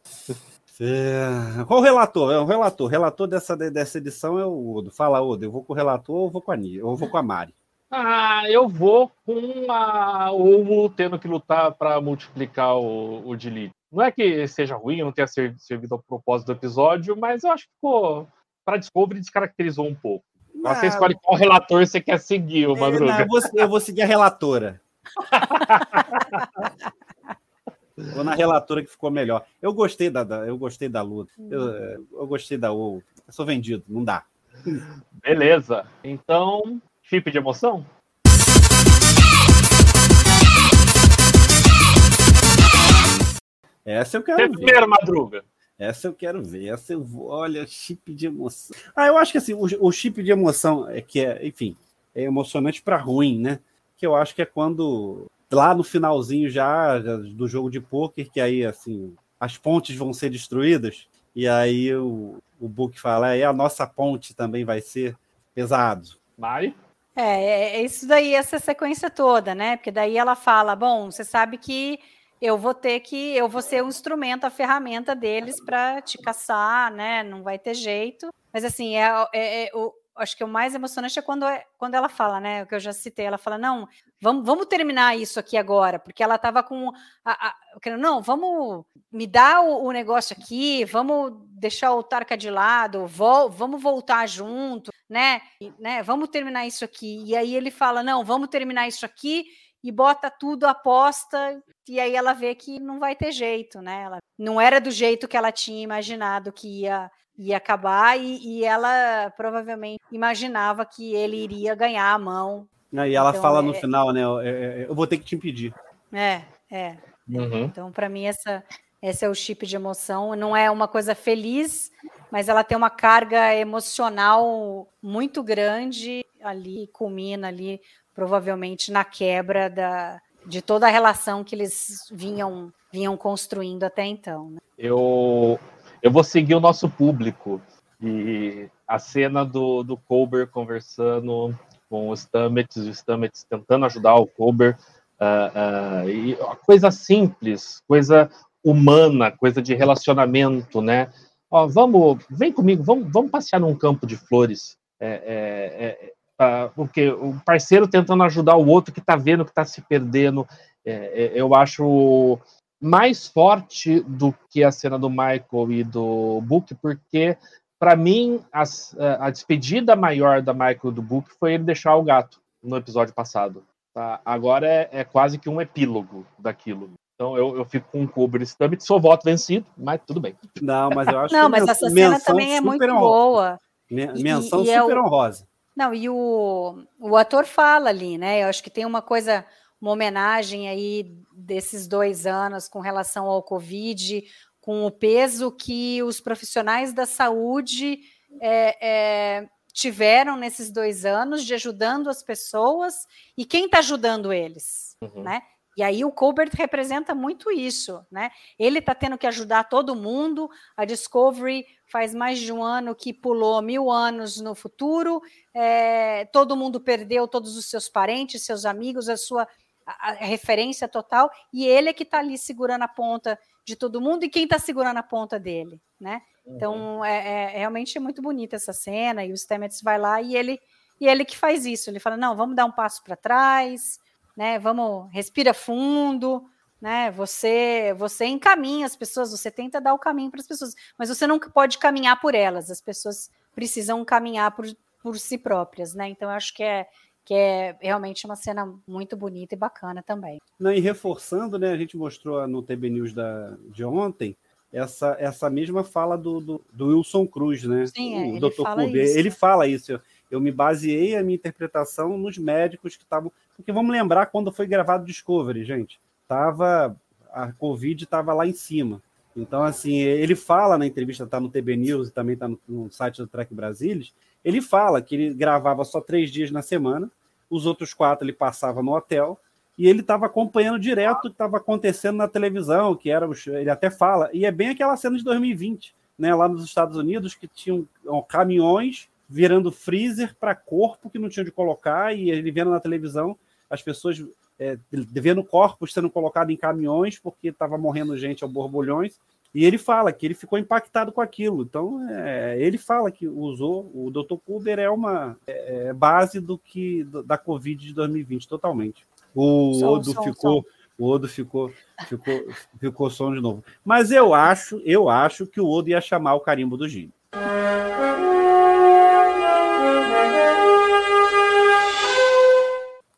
É... Qual o relator? É o relator. O relator dessa, dessa edição é o Odo. Fala, Odo, eu vou com o relator ou vou com a Ni, ou vou com a Mari? Ah, eu vou com a Ovo tendo que lutar para multiplicar o, o delete. Não é que seja ruim, não tenha servido ao propósito do episódio, mas eu acho que ficou. Para Discovery descaracterizou um pouco. Não, você escolhe qual relator você quer seguir, o Madruga. É, não, eu, vou, eu vou seguir a relatora. *laughs* Vou na relatora que ficou melhor. Eu gostei da, da eu gostei da luta. Eu, hum. eu gostei da O. Eu sou vendido, não dá. Beleza. Então, chip de emoção? Essa eu quero Você ver. Primeiro, Madruga. Essa eu quero ver. Essa eu vou. Olha, chip de emoção. Ah, eu acho que assim, o, o chip de emoção é que é, enfim, é emocionante para ruim, né? Que eu acho que é quando lá no finalzinho já do jogo de pôquer, que aí assim as pontes vão ser destruídas, e aí o, o Book fala, é, a nossa ponte também vai ser pesado. Mari? É, é, é isso daí, essa sequência toda, né? Porque daí ela fala, bom, você sabe que eu vou ter que, eu vou ser o instrumento, a ferramenta deles para te caçar, né? Não vai ter jeito. Mas assim, é, é, é o, acho que o mais emocionante é quando, é, quando ela fala, né? O que eu já citei, ela fala: não, vamos, vamos terminar isso aqui agora, porque ela estava com. A, a, não, vamos me dar o, o, negócio aqui, vamos deixar o Tarka de lado, vol, vamos voltar junto, né? E, né? Vamos terminar isso aqui. E aí ele fala: não, vamos terminar isso aqui e bota tudo aposta, e aí ela vê que não vai ter jeito, né? Ela, não era do jeito que ela tinha imaginado que ia ia acabar e, e, ela provavelmente imaginava que ele iria ganhar a mão. E ela então, fala é... no final, né? Eu, eu, vou ter que te impedir. É, é. Uhum. Então, para mim, essa, esse é o chip de emoção. Não é uma coisa feliz, mas ela tem uma carga emocional muito grande ali, culmina ali, provavelmente na quebra da, de toda a relação que eles vinham, vinham construindo até então. Né? Eu, eu vou seguir o nosso público. E a cena do, do Colbert conversando com os Stamets, os Stamets tentando ajudar o Colbert, uh, uh, e coisa simples, coisa humana, coisa de relacionamento, né? Ó, vamos, vem comigo, vamos, vamos passear num campo de flores. É, é, é, uh, porque o parceiro tentando ajudar o outro que está vendo que está se perdendo. É, é, eu acho mais forte do que a cena do Michael e do Book, porque para mim as, a despedida maior da Michael e do Book foi ele deixar o gato no episódio passado. Tá? Agora é, é quase que um epílogo daquilo. Então eu, eu fico com o Cooper Stammet, sou voto vencido, mas tudo bem. Não, mas eu *laughs* acho Não, mas essa cena também é muito boa. Menção e, e super é o... honrosa. Não, e o, o ator fala ali, né? Eu acho que tem uma coisa uma homenagem aí desses dois anos com relação ao Covid, com o peso que os profissionais da saúde é, é, tiveram nesses dois anos de ajudando as pessoas e quem está ajudando eles, uhum. né? E aí o Colbert representa muito isso, né? Ele está tendo que ajudar todo mundo. A Discovery faz mais de um ano que pulou mil anos no futuro. É, todo mundo perdeu todos os seus parentes, seus amigos, a sua a, a referência total, e ele é que está ali segurando a ponta de todo mundo, e quem está segurando a ponta dele, né? Então, uhum. é, é, realmente é muito bonita essa cena, e o Stamets vai lá e ele, e ele que faz isso, ele fala, não, vamos dar um passo para trás, né, vamos, respira fundo, né, você, você encaminha as pessoas, você tenta dar o caminho para as pessoas, mas você não pode caminhar por elas, as pessoas precisam caminhar por, por si próprias, né, então eu acho que é, que é realmente uma cena muito bonita e bacana também. Não, e reforçando, né, a gente mostrou no TB News da, de ontem essa, essa mesma fala do, do, do Wilson Cruz, né? Sim, é, o Dr. Fala Ele fala isso. Eu, eu me baseei a minha interpretação nos médicos que estavam. Porque vamos lembrar quando foi gravado Discovery, gente. Tava, a Covid estava lá em cima. Então, assim, ele fala na entrevista, está no TB News e também está no, no, site do Trek Brasilis, ele fala que ele gravava só três dias na semana, os outros quatro ele passava no hotel, e ele estava acompanhando direto o que estava acontecendo na televisão, que era, ele até fala, e é bem aquela cena de 2020, né, lá nos Estados Unidos, que tinham caminhões virando freezer para corpo que não tinha de colocar, e ele vendo na televisão as pessoas é, vendo corpos sendo colocados em caminhões porque estava morrendo gente ao borbulhões, e ele fala que ele ficou impactado com aquilo. Então, é, ele fala que usou o Dr. Kuber é uma é, é, base do que da Covid de 2020 totalmente. O som, Odo som, ficou, som. o Odo ficou, ficou, ficou som de novo. Mas eu acho, eu acho que o Odo ia chamar o carimbo do Gini.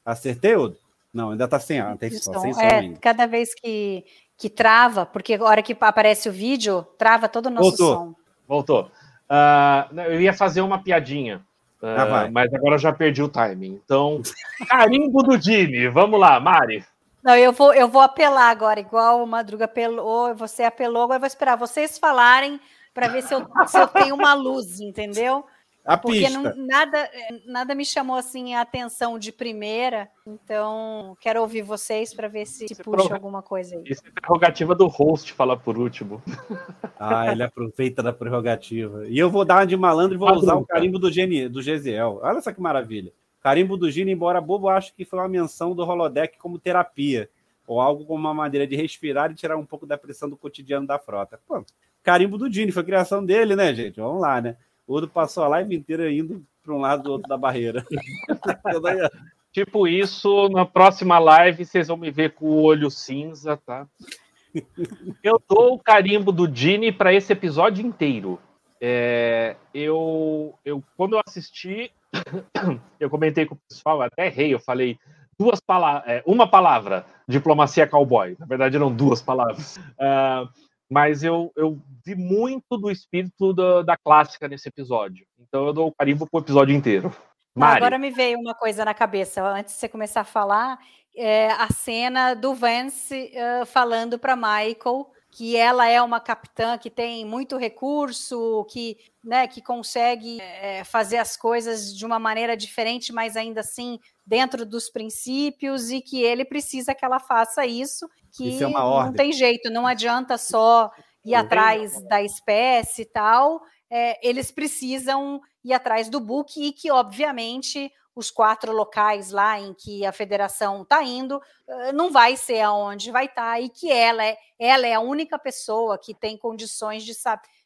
Acertei, Odo? Não, ainda está sem ar, tem sem som é. Cada vez que que trava, porque a hora que aparece o vídeo, trava todo o nosso Voltou. som. Voltou. Uh, eu ia fazer uma piadinha, uh, ah, mas agora eu já perdi o timing. Então, carimbo do Dini. Vamos lá, Mari. Não, eu vou, eu vou apelar agora, igual o Madruga apelou, você apelou, agora eu vou esperar vocês falarem para ver se eu, se eu tenho uma luz, entendeu? A porque pista. Não, nada, nada me chamou assim a atenção de primeira, então quero ouvir vocês para ver se, se puxa alguma coisa aí. Isso é prerrogativa do host falar por último. *laughs* Ah, ele aproveita da prerrogativa. E eu vou dar uma de malandro e vou usar o carimbo do, Geni, do Gesiel. Olha só que maravilha. Carimbo do Gini, embora bobo, acho que foi uma menção do holodeck como terapia, ou algo como uma maneira de respirar e tirar um pouco da pressão do cotidiano da frota. Pô, carimbo do Gini, foi criação dele, né, gente? Vamos lá, né? O Odo passou a live inteira indo para um lado do outro da barreira. *laughs* tipo isso, na próxima live vocês vão me ver com o olho cinza, tá? Eu dou o carimbo do Dini para esse episódio inteiro. É, eu, eu, quando eu assisti, *coughs* eu comentei com o pessoal, até errei, eu falei duas palavras, é, uma palavra, diplomacia cowboy. Na verdade, eram duas palavras. Uh, mas eu, eu vi muito do espírito da, da clássica nesse episódio. Então eu dou o carimbo pro episódio inteiro. Mari. Agora me veio uma coisa na cabeça, antes de você começar a falar, é a cena do Vance uh, falando para Michael que ela é uma capitã que tem muito recurso, que, né, que consegue é, fazer as coisas de uma maneira diferente, mas ainda assim dentro dos princípios, e que ele precisa que ela faça isso, que é não tem jeito, não adianta só ir atrás da espécie e tal, é, eles precisam ir atrás do book e que, obviamente, os quatro locais lá em que a federação está indo, não vai ser aonde vai estar, tá, e que ela é, ela é a única pessoa que tem condições de,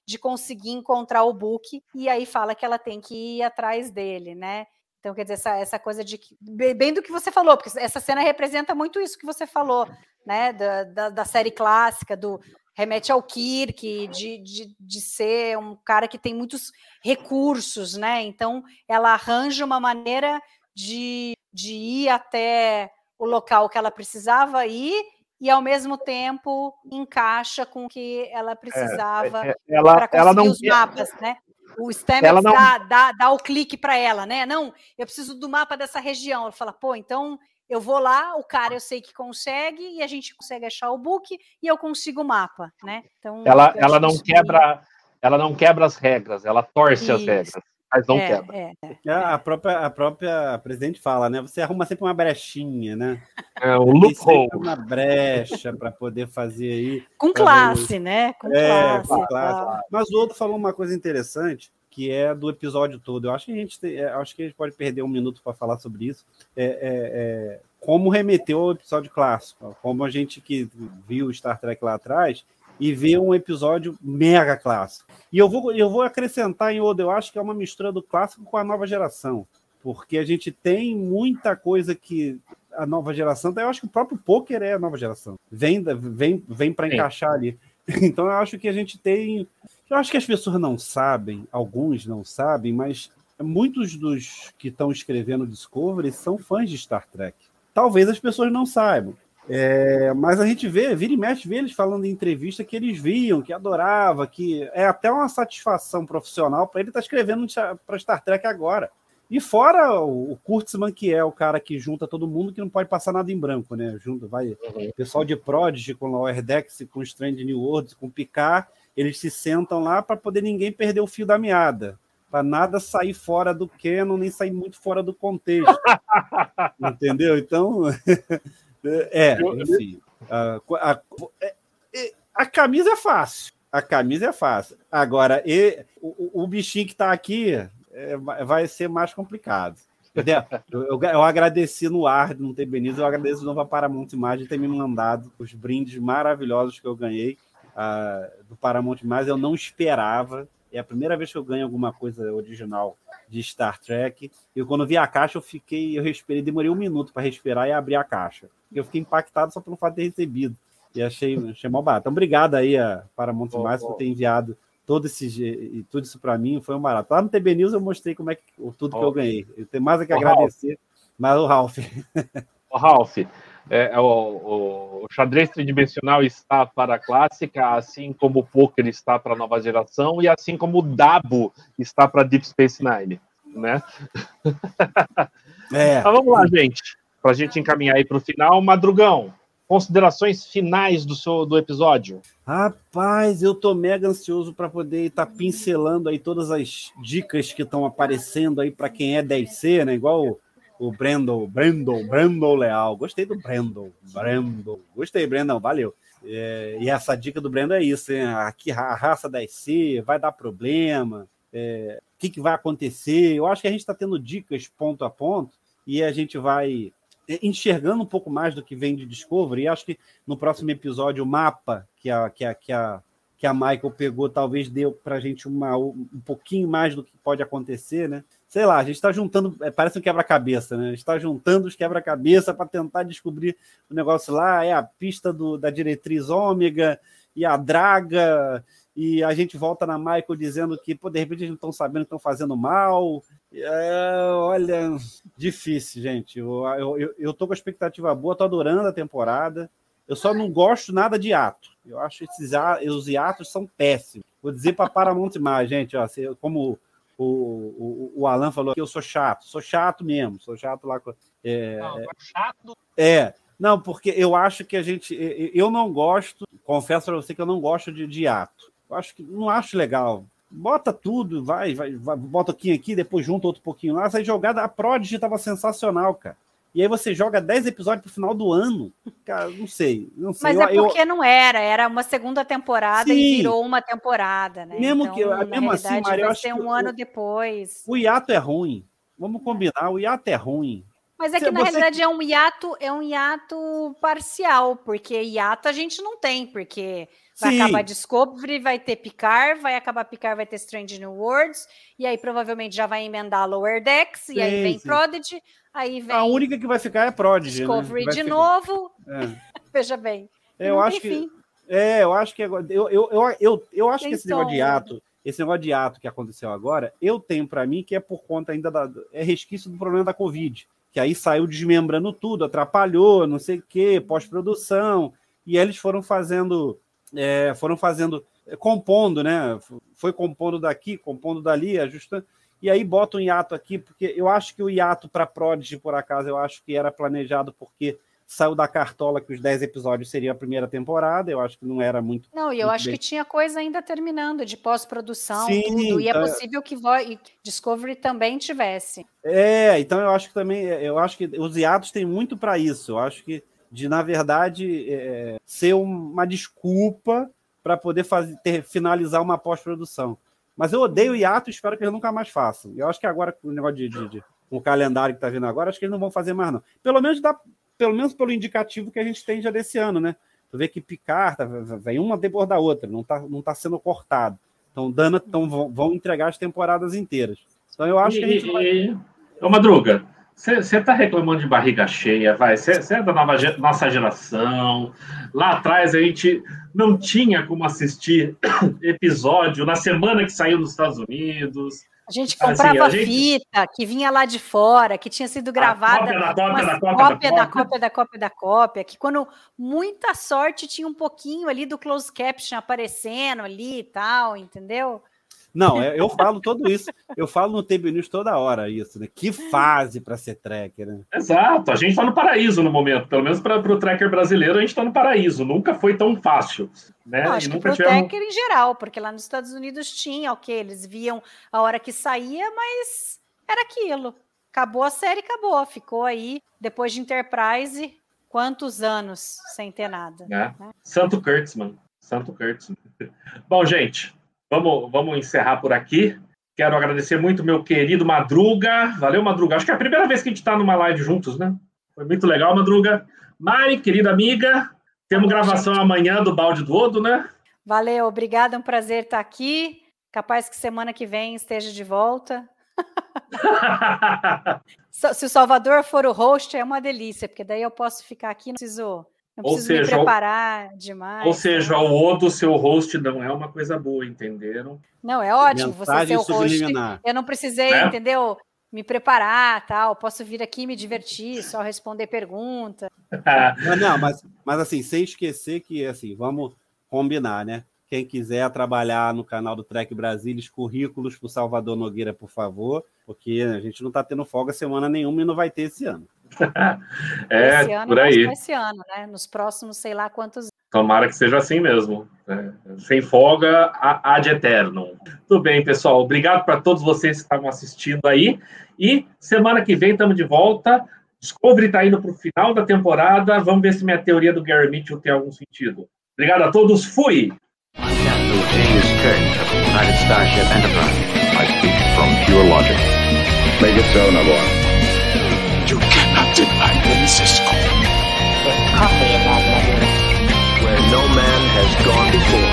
de conseguir encontrar o book, e aí fala que ela tem que ir atrás dele, né? Então, quer dizer, essa, essa coisa de que. Bem do que você falou, porque essa cena representa muito isso que você falou, né? Da, da, da série clássica, do remete ao Kirk, de, de, de ser um cara que tem muitos recursos, né? Então, ela arranja uma maneira de, de ir até o local que ela precisava ir e, ao mesmo tempo, encaixa com o que ela precisava é, é, para conseguir ela não os mapas, né? O Stamets não... dá, dá, dá o clique para ela, né? Não, eu preciso do mapa dessa região. Ela fala, pô, então eu vou lá, o cara eu sei que consegue e a gente consegue achar o book e eu consigo o mapa, né? Então ela, ela não quebra, ela não quebra as regras, ela torce Isso. as regras. Mas não é, quebra. É, é. A, própria, a própria presidente fala, né? Você arruma sempre uma brechinha, né? É, o loophole. Uma brecha para poder fazer aí. Com classe, né? Com é, classe. Com classe. Mas o outro falou uma coisa interessante que é do episódio todo. Eu acho que a gente, tem, é, acho que a gente pode perder um minuto para falar sobre isso. É, é, é, como remeteu ao episódio clássico, como a gente que viu Star Trek lá atrás e vê um episódio mega clássico. E eu vou, eu vou acrescentar em Oda, eu acho que é uma mistura do clássico com a nova geração, porque a gente tem muita coisa que a nova geração, eu acho que o próprio poker é a nova geração, vem, vem, vem para encaixar ali. *laughs* Então eu acho que a gente tem eu acho que as pessoas não sabem, alguns não sabem, mas muitos dos que estão escrevendo Discovery são fãs de Star Trek. Talvez as pessoas não saibam. É, mas a gente vê, vira e mexe, vê eles falando em entrevista que eles viam, que adorava, que é até uma satisfação profissional para ele estar tá escrevendo para Star Trek agora. E fora o, Kurtzman, que é o cara que junta todo mundo, que não pode passar nada em branco, né? Junto, vai uhum. pessoal de Prodigy com Lower Decks, com Strange New Worlds, com Picard, eles se sentam lá para poder ninguém perder o fio da meada, para nada sair fora do canon, nem sair muito fora do contexto. *laughs* Entendeu? Então, *laughs* é, enfim. A, a, é, a, camisa é fácil. A camisa é fácil. Agora, e, o, o bichinho que está aqui é, vai ser mais complicado. *laughs* Eu, eu, eu, agradeci no ar não ter Benito, eu agradeço de novo a Paramount Imagem ter me mandado os brindes maravilhosos que eu ganhei do Paramount Mais, eu não esperava. É a primeira vez que eu ganho alguma coisa original de Star Trek. E quando vi a caixa, eu fiquei, eu respirei, demorei um minuto para respirar e abrir a caixa. Eu fiquei impactado só pelo fato de ter recebido. E achei, achei mal barato. Então, obrigado aí a Paramount oh, Mais oh. por ter enviado todo esse e tudo isso para mim. Foi um barato. Lá no TB News eu mostrei como é que tudo oh. que eu ganhei. Eu tenho mais a que agradecer. Ralph. Mas o Ralph. O Ralph, é, o, o, xadrez tridimensional está para a clássica, assim como o poker está para a nova geração e assim como o Dabo está para Deep Space Nine, né? É. Então vamos lá, gente, para a gente encaminhar aí para o final. Madrugão, considerações finais do seu do episódio. Rapaz, eu tô mega ansioso para poder estar tá pincelando aí todas as dicas que estão aparecendo aí para quem é 10C, né? Igual o Brandon, Brandon, Brandon Leal. Gostei do Brandon, Brandon. Gostei, Brandon, valeu. É, e essa dica do Brandon é isso, hein? Aqui a raça da IC vai dar problema. É, o que, que vai acontecer? Eu acho que a gente está tendo dicas ponto a ponto e a gente vai enxergando um pouco mais do que vem de Discovery. E acho que no próximo episódio, o mapa que a, que a, que a, que a Michael pegou talvez deu para a gente uma, um pouquinho mais do que pode acontecer, né? Sei lá, a gente está juntando, é, parece um quebra-cabeça, né? A gente está juntando os quebra-cabeça para tentar descobrir o negócio lá. É a pista do, da diretriz ômega e a draga, e a gente volta na Michael dizendo que, pô, de repente eles não estão sabendo que estão fazendo mal. É, olha, difícil, gente. Eu, eu, eu tô com a expectativa boa, tô adorando a temporada. Eu só não gosto nada de ato. Eu acho esses os hiatos são péssimos. Vou dizer para Paramount mais, gente, ó, como o, o, o Alan falou que eu sou chato. Sou chato mesmo, sou chato lá com. É, não, chato. É, não, porque eu acho que a gente. Eu não gosto, confesso para você que eu não gosto de, de ato. Eu acho que não acho legal. Bota tudo, vai, vai, vai bota um pouquinho aqui, depois junta outro pouquinho lá. Essa jogada, a Prodigy estava sensacional, cara e aí você joga 10 episódios pro final do ano. Cara, não sei. Não sei. Mas eu, é porque eu... não era, era uma segunda temporada Sim. e virou uma temporada, né? Mesmo então, que, mesmo assim, Maria, vai ser um ano depois. O hiato é ruim. Vamos combinar, o hiato é ruim. Mas é que, na realidade, é um hiato, é um hiato parcial, porque hiato a gente não tem, porque vai Sim. acabar Discovery, vai ter Picard, vai acabar Picard, vai ter Strange New Worlds, e aí provavelmente já vai emendar Lower Decks, sim, e aí vem sim. Prodigy, aí vem... A única que vai ficar é Prodigy, né? Discovery né? de ficar... novo, é. *laughs* veja bem. Eu acho que... É, eu acho que agora... Eu, eu, eu, eu, eu acho que esse negócio de hiato, esse negócio de ato que aconteceu agora, eu tenho para mim que é por conta ainda da... É resquício do problema da Covid que aí saiu desmembrando tudo, atrapalhou, não sei o quê, pós-produção, e eles foram fazendo, é, foram fazendo, é, compondo, né? Foi compondo daqui, compondo dali, ajustando, e aí bota um hiato aqui, porque eu acho que o hiato para Prodigy, por acaso, eu acho que era planejado porque saiu da cartola que os 10 episódios seriam a primeira temporada, eu acho que não era muito. Não, e eu acho bem. que tinha coisa ainda terminando, de pós-produção, tudo, e é, é possível que Discovery também tivesse. É, então eu acho que também, eu acho que os hiatos têm muito para isso, eu acho que de, na verdade, é, ser uma desculpa para poder fazer, ter, finalizar uma pós-produção. Mas eu odeio o hiato e espero que eles nunca mais façam. Eu acho que agora, com o negócio de, de, de com o calendário que está vindo agora, acho que eles não vão fazer mais, não. Pelo menos dá, pelo menos pelo indicativo que a gente tem já desse ano, né? Tu vê que picar, vem uma depois da outra, não tá, não tá sendo cortado. Então, dando, então vão, vão entregar as temporadas inteiras. Então, eu acho e, que a gente vai... Ô, Madruga, você tá reclamando de barriga cheia, vai. Você é da nova, nossa geração. Lá atrás a gente não tinha como assistir *coughs* episódio na semana que saiu nos Estados Unidos. A gente assim, comprava assim, a gente... fita que vinha lá de fora, que tinha sido gravada. A cópia da cópia, da cópia, cópia, da cópia da cópia da cópia, que quando muita sorte tinha um pouquinho ali do close caption aparecendo ali e tal, entendeu? Não, eu falo tudo isso. Eu falo no TB News toda hora isso, né? Que fase para ser tracker, né? Exato, a gente está no paraíso no momento. Pelo menos para o tracker brasileiro, a gente está no paraíso. Nunca foi tão fácil. Né? Não, acho que para o tivemos... tracker em geral, porque lá nos Estados Unidos tinha, ok, eles viam a hora que saía, mas era aquilo. Acabou a série, acabou. Ficou aí, depois de Enterprise, quantos anos sem ter nada. É. Né? Santo Kurtzman. Santo Kurtzman. *laughs* Bom, gente, Vamos, vamos encerrar por aqui. Quero agradecer muito meu querido Madruga. Valeu, Madruga. Acho que é a primeira vez que a gente está numa live juntos, né? Foi muito legal, Madruga. Mari, querida amiga, temos gravação amanhã do Balde do Odo, né? Valeu, obrigada, é um prazer estar aqui. Capaz que semana que vem esteja de volta. *laughs* Se o Salvador for o host, é uma delícia, porque daí eu posso ficar aqui, não preciso não ou seja, me preparar demais. Ou seja, o Odo, seu host, não é uma coisa boa, entenderam? Não, é ótimo você ser o host. Eu não precisei, é? entendeu? Me preparar, tal. Posso vir aqui me divertir, só responder pergunta. *laughs* não, não, mas, mas assim, sem esquecer que, assim, vamos combinar, né? Quem quiser trabalhar no canal do Trek Brasilis, currículos para o Salvador Nogueira, por favor, porque a gente não está tendo folga semana nenhuma e não vai ter esse ano. É, esse ano, por aí. Esse ano, né? Nos próximos, sei lá quantos Tomara que seja assim mesmo. Né? Sem folga, ad eterno. Tudo bem, pessoal. Obrigado para todos vocês que estavam assistindo aí. E semana que vem estamos de volta. Discovery está indo para o final da temporada. Vamos ver se minha teoria do Gary Mitchell tem algum sentido. Obrigado a todos. Fui! United Starship Enterprise. I speak from pure logic. Make it so, Navarro. gone before.